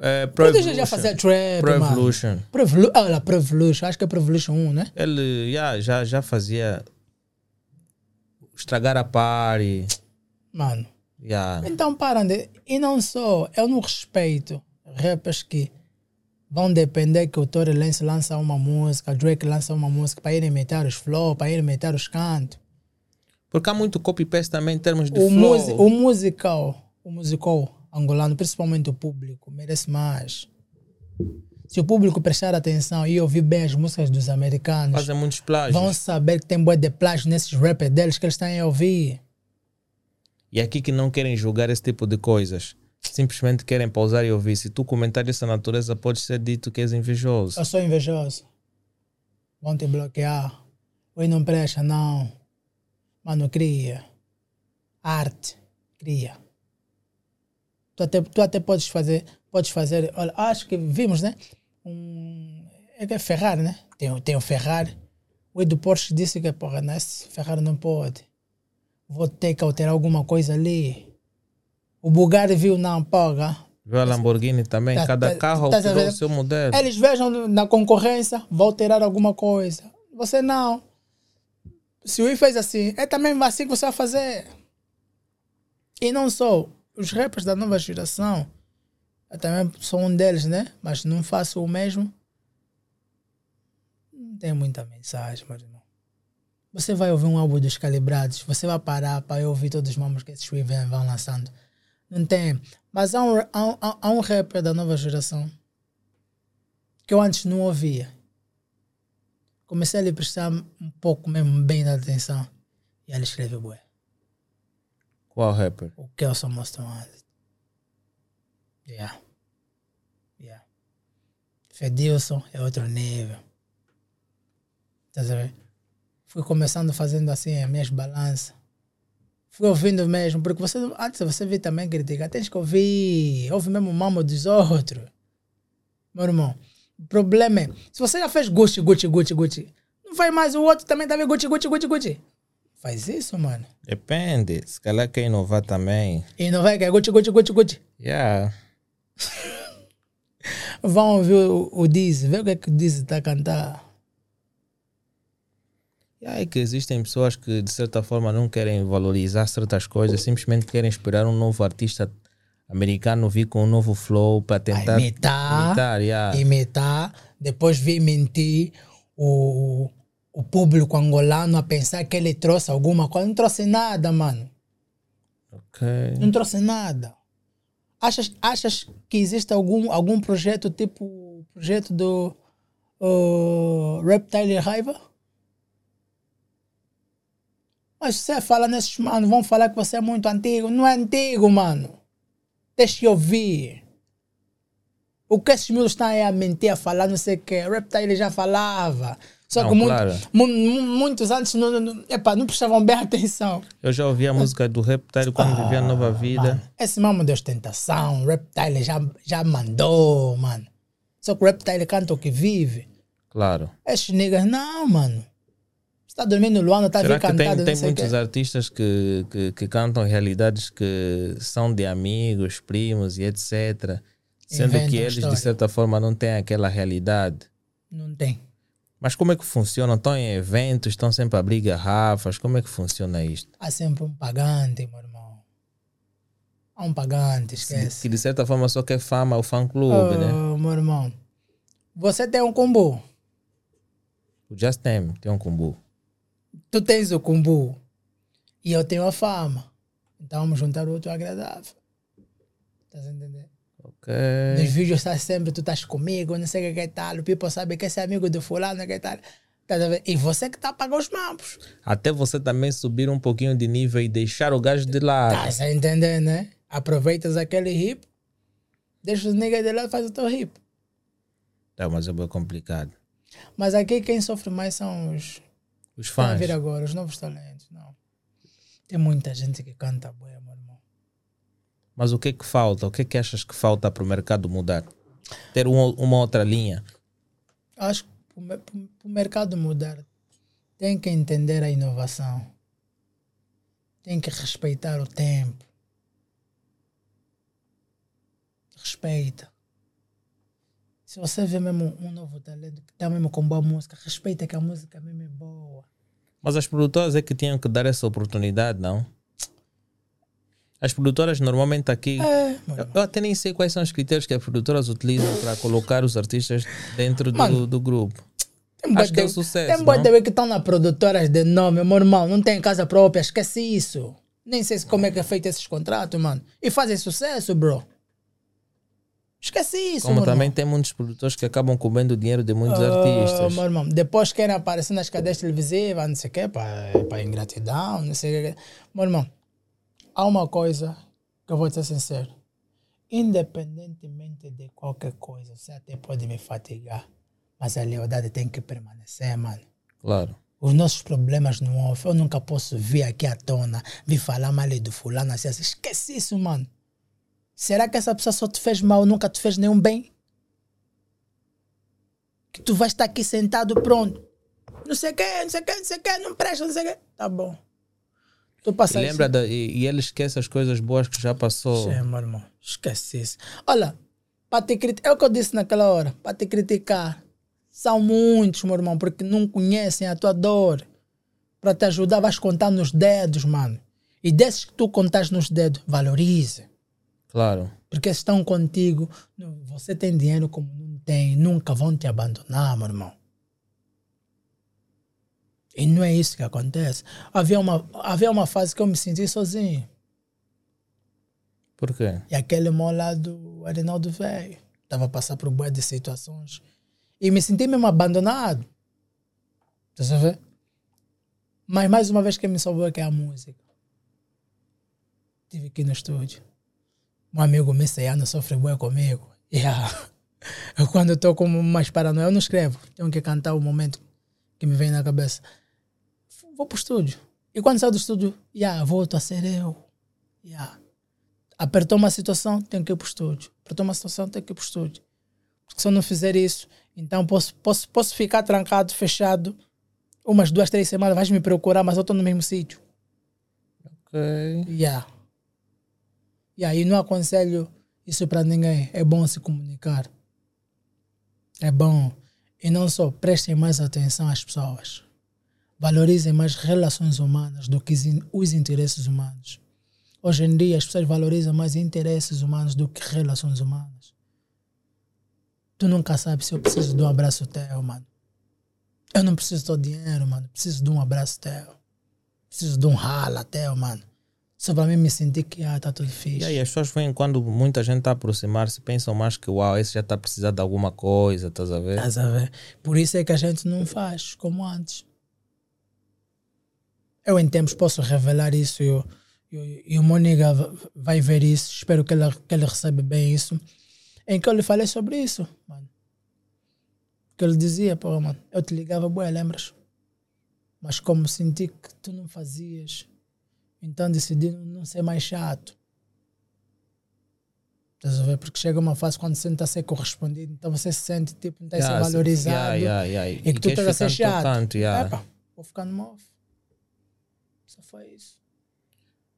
É, Pro DJ já Evolution. fazia trap, Pro. Evolution. Pro Evolu- Olha, Pro Evolution, acho que é Pro Evolution 1, né? Ele já, já, já fazia estragar a party. Mano. Yeah. Então, de... E não só, eu não respeito rappers que vão depender que o Tory Lanez lança uma música, Drake lança uma música para ele imitar os flow, para ele imitar os cantos. Porque há muito copy-paste também em termos de O, flow. o musical, o musical angolano, principalmente o público, merece mais. Se o público prestar atenção e ouvir bem as músicas dos americanos, Fazem muitos plágios. vão saber que tem boa de plágio nesses rappers deles que eles têm a ouvir. E aqui que não querem julgar esse tipo de coisas. Simplesmente querem pausar e ouvir. Se tu comentar dessa natureza, pode ser dito que és invejoso. Eu sou invejoso. Vão te bloquear. Oi, não presta, não. Mano, cria. Arte. Cria. Tu até, tu até podes fazer. Podes fazer. Olha, acho que vimos, né? Um, é que é Ferrari, né? Tem, tem o Ferrari. O Edu Porsche disse que, porra, nesse Ferrari não pode. Vou ter que alterar alguma coisa ali. O Bugatti viu, não, porra. Viu a Lamborghini também? Tá- Cada tá- carro tá alterou o seu modelo. Eles vejam na concorrência, vão alterar alguma coisa. Você não. Se o I fez assim, é também assim que você vai fazer. E não só. Os rappers da nova geração, eu também sou um deles, né? Mas não faço o mesmo. Não tem muita mensagem, irmão. Você vai ouvir um álbum dos calibrados, você vai parar para ouvir todos os nomes que esses Weavers vão lançando. Não tem. Mas há um, há, há um rapper da nova geração que eu antes não ouvia. Comecei a lhe prestar um pouco mesmo bem de atenção. E ele escreve bué. Qual rapper? O Kelson Mostramado. Yeah. Yeah. Fedilson é outro nível. Estás a ver? Fui começando fazendo assim as minhas balanças. Fui ouvindo mesmo, porque você antes você vê também criticar, tens que ouvir, ouve mesmo o mamo dos outros. Meu irmão, o problema é, se você já fez Gucci, Gucci, Gucci, Gucci, não faz mais o outro também tá vendo Gucci, Gucci, Gucci, Gucci. Faz isso, mano. Depende. Se calhar quer inovar também. Que é Gucci, Gucci, Gucci, Gucci. Yeah. (laughs) Vão ouvir o, o Dizzy, vê o que é que o Dizzy está a cantar. Aí que existem pessoas que de certa forma não querem valorizar certas coisas, simplesmente querem esperar um novo artista americano vir com um novo flow para tentar imitar. imitar, yeah. Imitar, depois vir mentir o, o público angolano a pensar que ele trouxe alguma coisa. Não trouxe nada, mano. Ok. Não trouxe nada. Achas, achas que existe algum, algum projeto tipo o projeto do uh, Reptile Raiva? Mas você fala nesses mano, vão falar que você é muito antigo. Não é antigo, mano. Deixa eu ouvir. O que esses miúdos estão aí a mentir, a falar, não sei o que. Reptile já falava. Só Não, que muito- claro. mu- mu- muitos antes não, não, epa, não prestavam bem (laughs) atenção. Eu já ouvi a música do Reptile quando vivia a nova vida. Mano, esse mamo de ostentação, Reptile já, já mandou, mano. Só que o Reptile canta o que vive. Claro. Esses niggas, não, mano. Você tá dormindo no Luana, tá Será vendo que cantado, tem, tem muitos artistas que, que, que cantam realidades que são de amigos, primos e etc. Sendo que eles, história. de certa forma, não têm aquela realidade. Não tem. Mas como é que funciona? Estão em eventos, estão sempre a abrir garrafas. Como é que funciona isto? Há sempre um pagante, meu irmão. Há um pagante, esquece. Que de certa forma só quer fama, o fã-clube, né? Oh, meu irmão. Você tem um combo. O Just Tem tem um combo. Tu tens o combo. E eu tenho a fama. Então vamos juntar o outro agradável. Estás a entender? Ok. Nos vídeos estás sempre, tu estás comigo, não sei o que é tal. O people sabe que esse é amigo do fulano, que é tal. E você que está a pagar os mambos. Até você também subir um pouquinho de nível e deixar o gajo de lado. Estás a entender, né? Aproveitas aquele hip, deixa os niggas de lado e faz o teu hip. Tá, mas é bem complicado. Mas aqui quem sofre mais são os. Os Estão a fãs. vir agora, os novos talentos. Não. Tem muita gente que canta boa, meu irmão. Mas o que é que falta? O que é que achas que falta para o mercado mudar? Ter uma, uma outra linha? Acho que para o mercado mudar, tem que entender a inovação. Tem que respeitar o tempo. Respeita. Se você vê mesmo um novo talento que está mesmo com boa música, respeita que a música mesmo é boa. Mas as produtoras é que tinham que dar essa oportunidade, não? As produtoras normalmente aqui. É, Eu, eu até nem sei quais são os critérios que as produtoras utilizam para colocar os artistas dentro do, Mano, do grupo. Tem Acho que é de- sucesso, Tem boa que estão na produtoras de nome, meu irmão. Não tem casa própria, esquece isso. Nem sei se como é que é feito esses contratos, mano. E fazem sucesso, bro. Esquece isso, Como também irmão. tem muitos produtores que acabam comendo o dinheiro de muitos Ah, artistas. meu irmão, depois querem aparecer nas cadeias televisivas, não sei o quê, para ingratidão, não sei o quê. Meu irmão, há uma coisa que eu vou te ser sincero. Independentemente de qualquer coisa, você até pode me fatigar, mas a lealdade tem que permanecer, mano. Claro. Os nossos problemas no off, eu nunca posso vir aqui à tona, vir falar mal do fulano, assim, assim. Esquece isso, mano. Será que essa pessoa só te fez mal, nunca te fez nenhum bem? Que tu vais estar aqui sentado, pronto. Não sei o que, não sei o que, não sei o que, não presta, não sei o que. Tá bom. Tu E, passa lembra da, e, e ele esquece as coisas boas que já passou. Sim, meu irmão. Esquece isso. Olha, para te criticar, é o que eu disse naquela hora, para te criticar. São muitos, meu irmão, porque não conhecem a tua dor. Para te ajudar, vais contar nos dedos, mano. E desses que tu contas nos dedos, valorize. Claro. Porque estão contigo. Você tem dinheiro como não tem, nunca vão te abandonar, meu irmão. E não é isso que acontece. Havia uma, havia uma fase que eu me senti sozinho. Por quê? E aquele irmão lá do Arenaldo Velho. Estava a passar por boas de situações. E me senti mesmo abandonado. Tá a ver? Mas mais uma vez que me salvou é que é a música. Tive aqui no estúdio. Um amigo messiano sofre bué comigo. (laughs) Yeah. Eu quando estou com mais paranoia, eu não escrevo. Tenho que cantar o momento que me vem na cabeça. Vou pro estúdio. E quando saio do estúdio, yeah, volto a ser eu. Yeah apertou uma situação, tenho que ir para o estúdio. Apertou uma situação, tenho que ir para o estúdio. Porque se eu não fizer isso, então posso, posso, posso ficar trancado, fechado, umas duas, três semanas, vais me procurar, mas eu estou no mesmo sítio. Ok. Yeah. E aí não aconselho isso para ninguém. É bom se comunicar. É bom. E não só, prestem mais atenção às pessoas. Valorizem mais relações humanas do que os interesses humanos. Hoje em dia as pessoas valorizam mais interesses humanos do que relações humanas. Tu nunca sabes se eu preciso de um abraço teu, mano. Eu não preciso do dinheiro, mano. Preciso de um abraço teu. Preciso de um rala teu, mano. Só para mim me sentir que ah, tá tudo fixe. E aí as pessoas veem quando muita gente está a aproximar-se, pensam mais que uau, esse já está precisando de alguma coisa, estás a ver? Estás a ver? Por isso é que a gente não faz como antes. Eu em tempos posso revelar isso e, eu, e, o Moniga vai ver isso. Espero que ele, que ele receba bem isso. Em que eu lhe falei sobre isso, mano. Que ele dizia, pô, mano, eu te ligava, boa, lembras? Mas como senti que tu não fazias, então decidi não ser mais chato. Estás a ver? Porque chega uma fase quando você não está a ser correspondido, então você se sente tipo, não está a ser Yeah, valorizado. yeah, yeah, yeah. E que tu estás a ser chato. yeah. Epa, vou ficar no off. Só foi isso.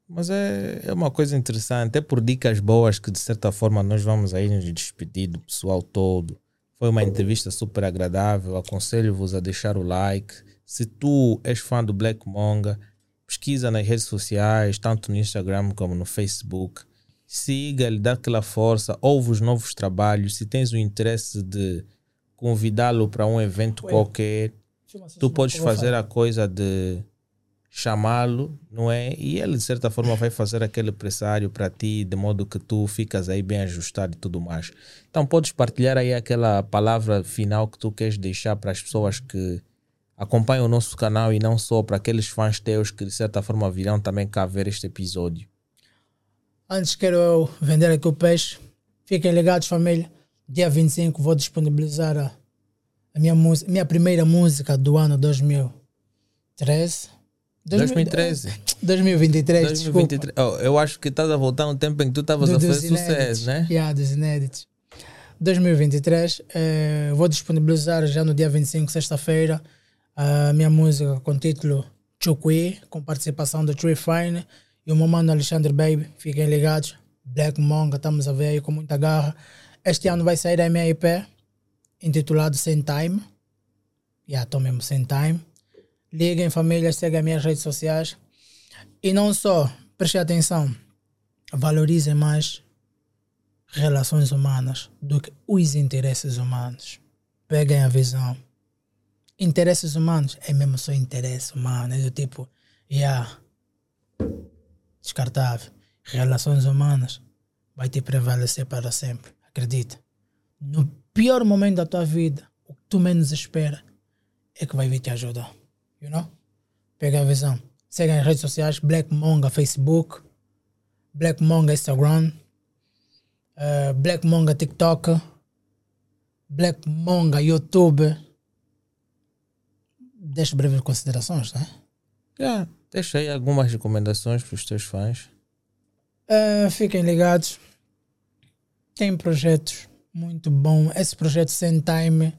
Mas é, é uma coisa interessante, é por dicas boas que de certa forma nós vamos aí nos despedir do pessoal todo. Foi uma entrevista super agradável, aconselho-vos a deixar o like. Se tu és fã do Black Monga, pesquisa nas redes sociais, tanto no Instagram como no Facebook. Siga-lhe, dá aquela força, ouve os novos trabalhos. Se tens o interesse de convidá-lo para um evento Ué. qualquer, tu podes fazer a coisa de chamá-lo, não é? E ele, de certa forma, vai fazer aquele pressário para ti, de modo que tu ficas aí bem ajustado e tudo mais. Então, podes partilhar aí aquela palavra final que tu queres deixar para as pessoas que acompanham o nosso canal e não só para aqueles fãs teus que, de certa forma, virão também cá ver este episódio. Antes quero eu vender aqui o peixe. Fiquem ligados, família. Dia 25 vou disponibilizar a, a minha, música, minha primeira música do ano 2013. 2013. 2023, desculpa. 2023. Oh, eu acho que estás a voltar um tempo em que tu estavas a fazer inéditos. sucesso, né? Yeah, dos inéditos. 2023, eh, vou disponibilizar já no dia 25, sexta-feira, a minha música com título Chukui, com participação do Tree Fine e o meu mano Alexandre Baby. Fiquem ligados. Black Monga, estamos a ver aí com muita garra. Este ano vai sair a minha IP, intitulado Sem Time. Já estou mesmo sem time. Liguem, família, seguem as minhas redes sociais. E não só, prestem atenção, valorizem mais relações humanas do que os interesses humanos. Peguem a visão. Interesses humanos é mesmo só interesse humano, é do tipo, yeah, descartável. Relações humanas vai te prevalecer para sempre. Acredita. No pior momento da tua vida, o que tu menos espera é que vai vir te ajudar. You know? Pega a visão. Segue as redes sociais, Black Monga Facebook, Black Monga Instagram, uh, Black Monga TikTok, Black Monga YouTube. Deixa breves considerações, né? Yeah, deixa aí algumas recomendações para os teus fãs. Uh, fiquem ligados. Tem projetos muito bons. Esse projeto Sem Time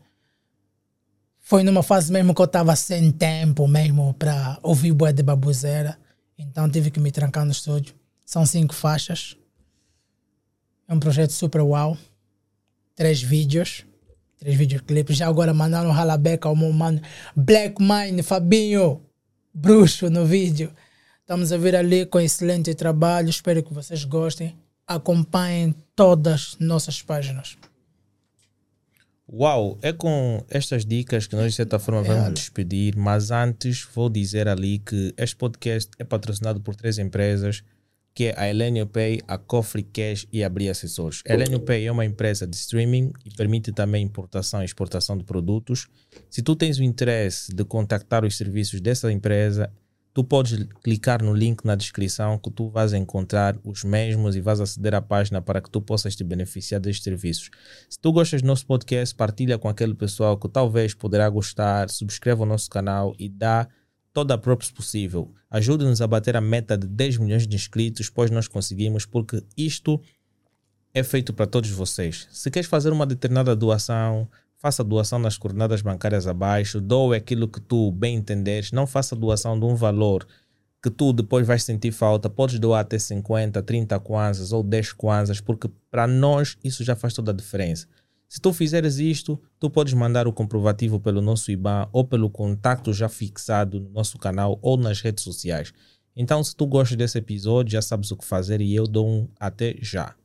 foi numa fase mesmo que eu estava sem tempo mesmo para ouvir boa de babuzeira. Então tive que me trancar no estúdio. São cinco faixas. É um projeto super uau. Três vídeos. Três videoclipes. Já agora mandaram ralabeca ao meu mano Black Mine, Fabinho, bruxo no vídeo. Estamos a vir ali com excelente trabalho. Espero que vocês gostem. Acompanhem todas as nossas páginas. Uau, é com estas dicas que nós de certa forma vamos despedir, mas antes vou dizer ali que este podcast é patrocinado por três empresas, que é a Elenio Pay, a Cofre Cash e a Bria Assessores. A Elenio Pay é uma empresa de streaming e permite também importação e exportação de produtos. Se tu tens o interesse de contactar os serviços dessa empresa, tu podes clicar no link na descrição que tu vais encontrar os mesmos e vais aceder à página para que tu possas te beneficiar destes serviços. Se tu gostas do nosso podcast, partilha com aquele pessoal que talvez poderá gostar, subscreva o nosso canal e dá toda a props possível. Ajude-nos a bater a meta de 10 milhões de inscritos, pois nós conseguimos, porque isto é feito para todos vocês. Se queres fazer uma determinada doação, faça doação nas coordenadas bancárias abaixo, doe aquilo que tu bem entenderes, não faça doação de um valor que tu depois vais sentir falta, podes doar até 50, 30 kwanzas ou 10 kwanzas, porque para nós isso já faz toda a diferença. Se tu fizeres isto, tu podes mandar o comprovativo pelo nosso IBAN ou pelo contato já fixado no nosso canal ou nas redes sociais. Então, se tu gostas desse episódio, já sabes o que fazer e eu dou um até já.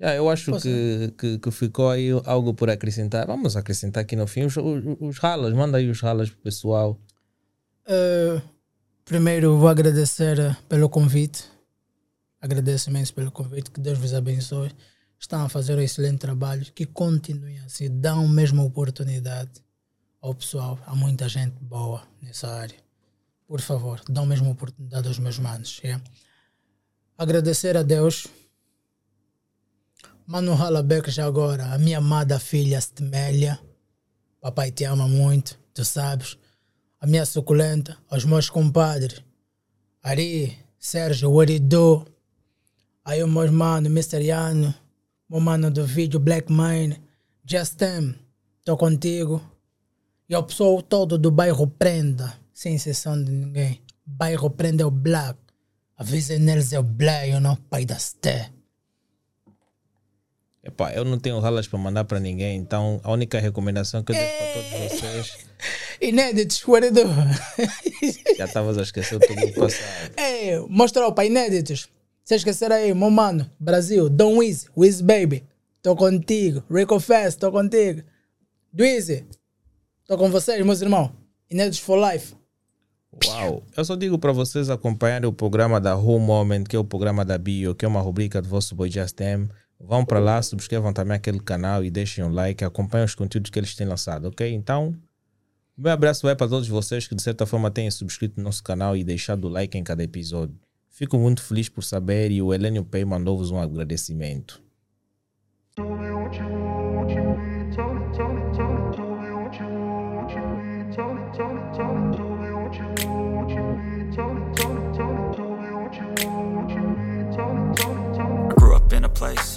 Yeah, eu acho que, que, que, ficou aí algo por acrescentar. Vamos acrescentar aqui no fim os, os, os ralas. Manda aí os ralas pro pessoal. Uh, primeiro, vou agradecer eh, pelo convite. Agradeço imenso pelo convite. Que Deus vos abençoe. Estão a fazer um excelente trabalho. Que continuem assim. Dão mesmo oportunidade ao pessoal. Há muita gente boa nessa área. Por favor, dão mesmo oportunidade aos meus manos. Yeah? Agradecer a Deus Mano Halabek já agora, a minha amada filha Stemélia. Papai te ama muito, tu sabes. A minha suculenta, os meus compadres. Ari, Sérgio, Warido. Aí o meu mano, Mr. Yano. Meu mano do vídeo, Black Mine. Justin, estou contigo. E o pessoal todo do bairro Prenda, sem exceção de ninguém. Bairro Prenda é o Black. Avisem neles é o Black, you know, pai da Sté. Epá, eu não tenho ralas para mandar para ninguém, então a única recomendação que eu deixo para todos vocês. (laughs) Inéditos, what do? Já estavas a esquecer tudo o passado. Ei, (laughs) mostra para inéditos. Se esquecer aí, meu mano, Brasil, Don Wiz, Wiz Baby, tô contigo. Rico Fest, tô contigo. Dweezy, tô com vocês, meus irmãos. Inéditos for life. Uau! Eu só digo para vocês acompanharem o programa da Who Moment, que é o programa da Bio, que é uma rubrica do vosso Boy Just Them. Vão para lá, subscrevam também aquele canal e deixem um like, acompanhem os conteúdos que eles têm lançado, ok? Então, meu abraço vai para todos vocês que de certa forma têm subscrito no nosso canal e deixado o like em cada episódio. Fico muito feliz por saber e o Helênio Pay mandou-vos um agradecimento. Place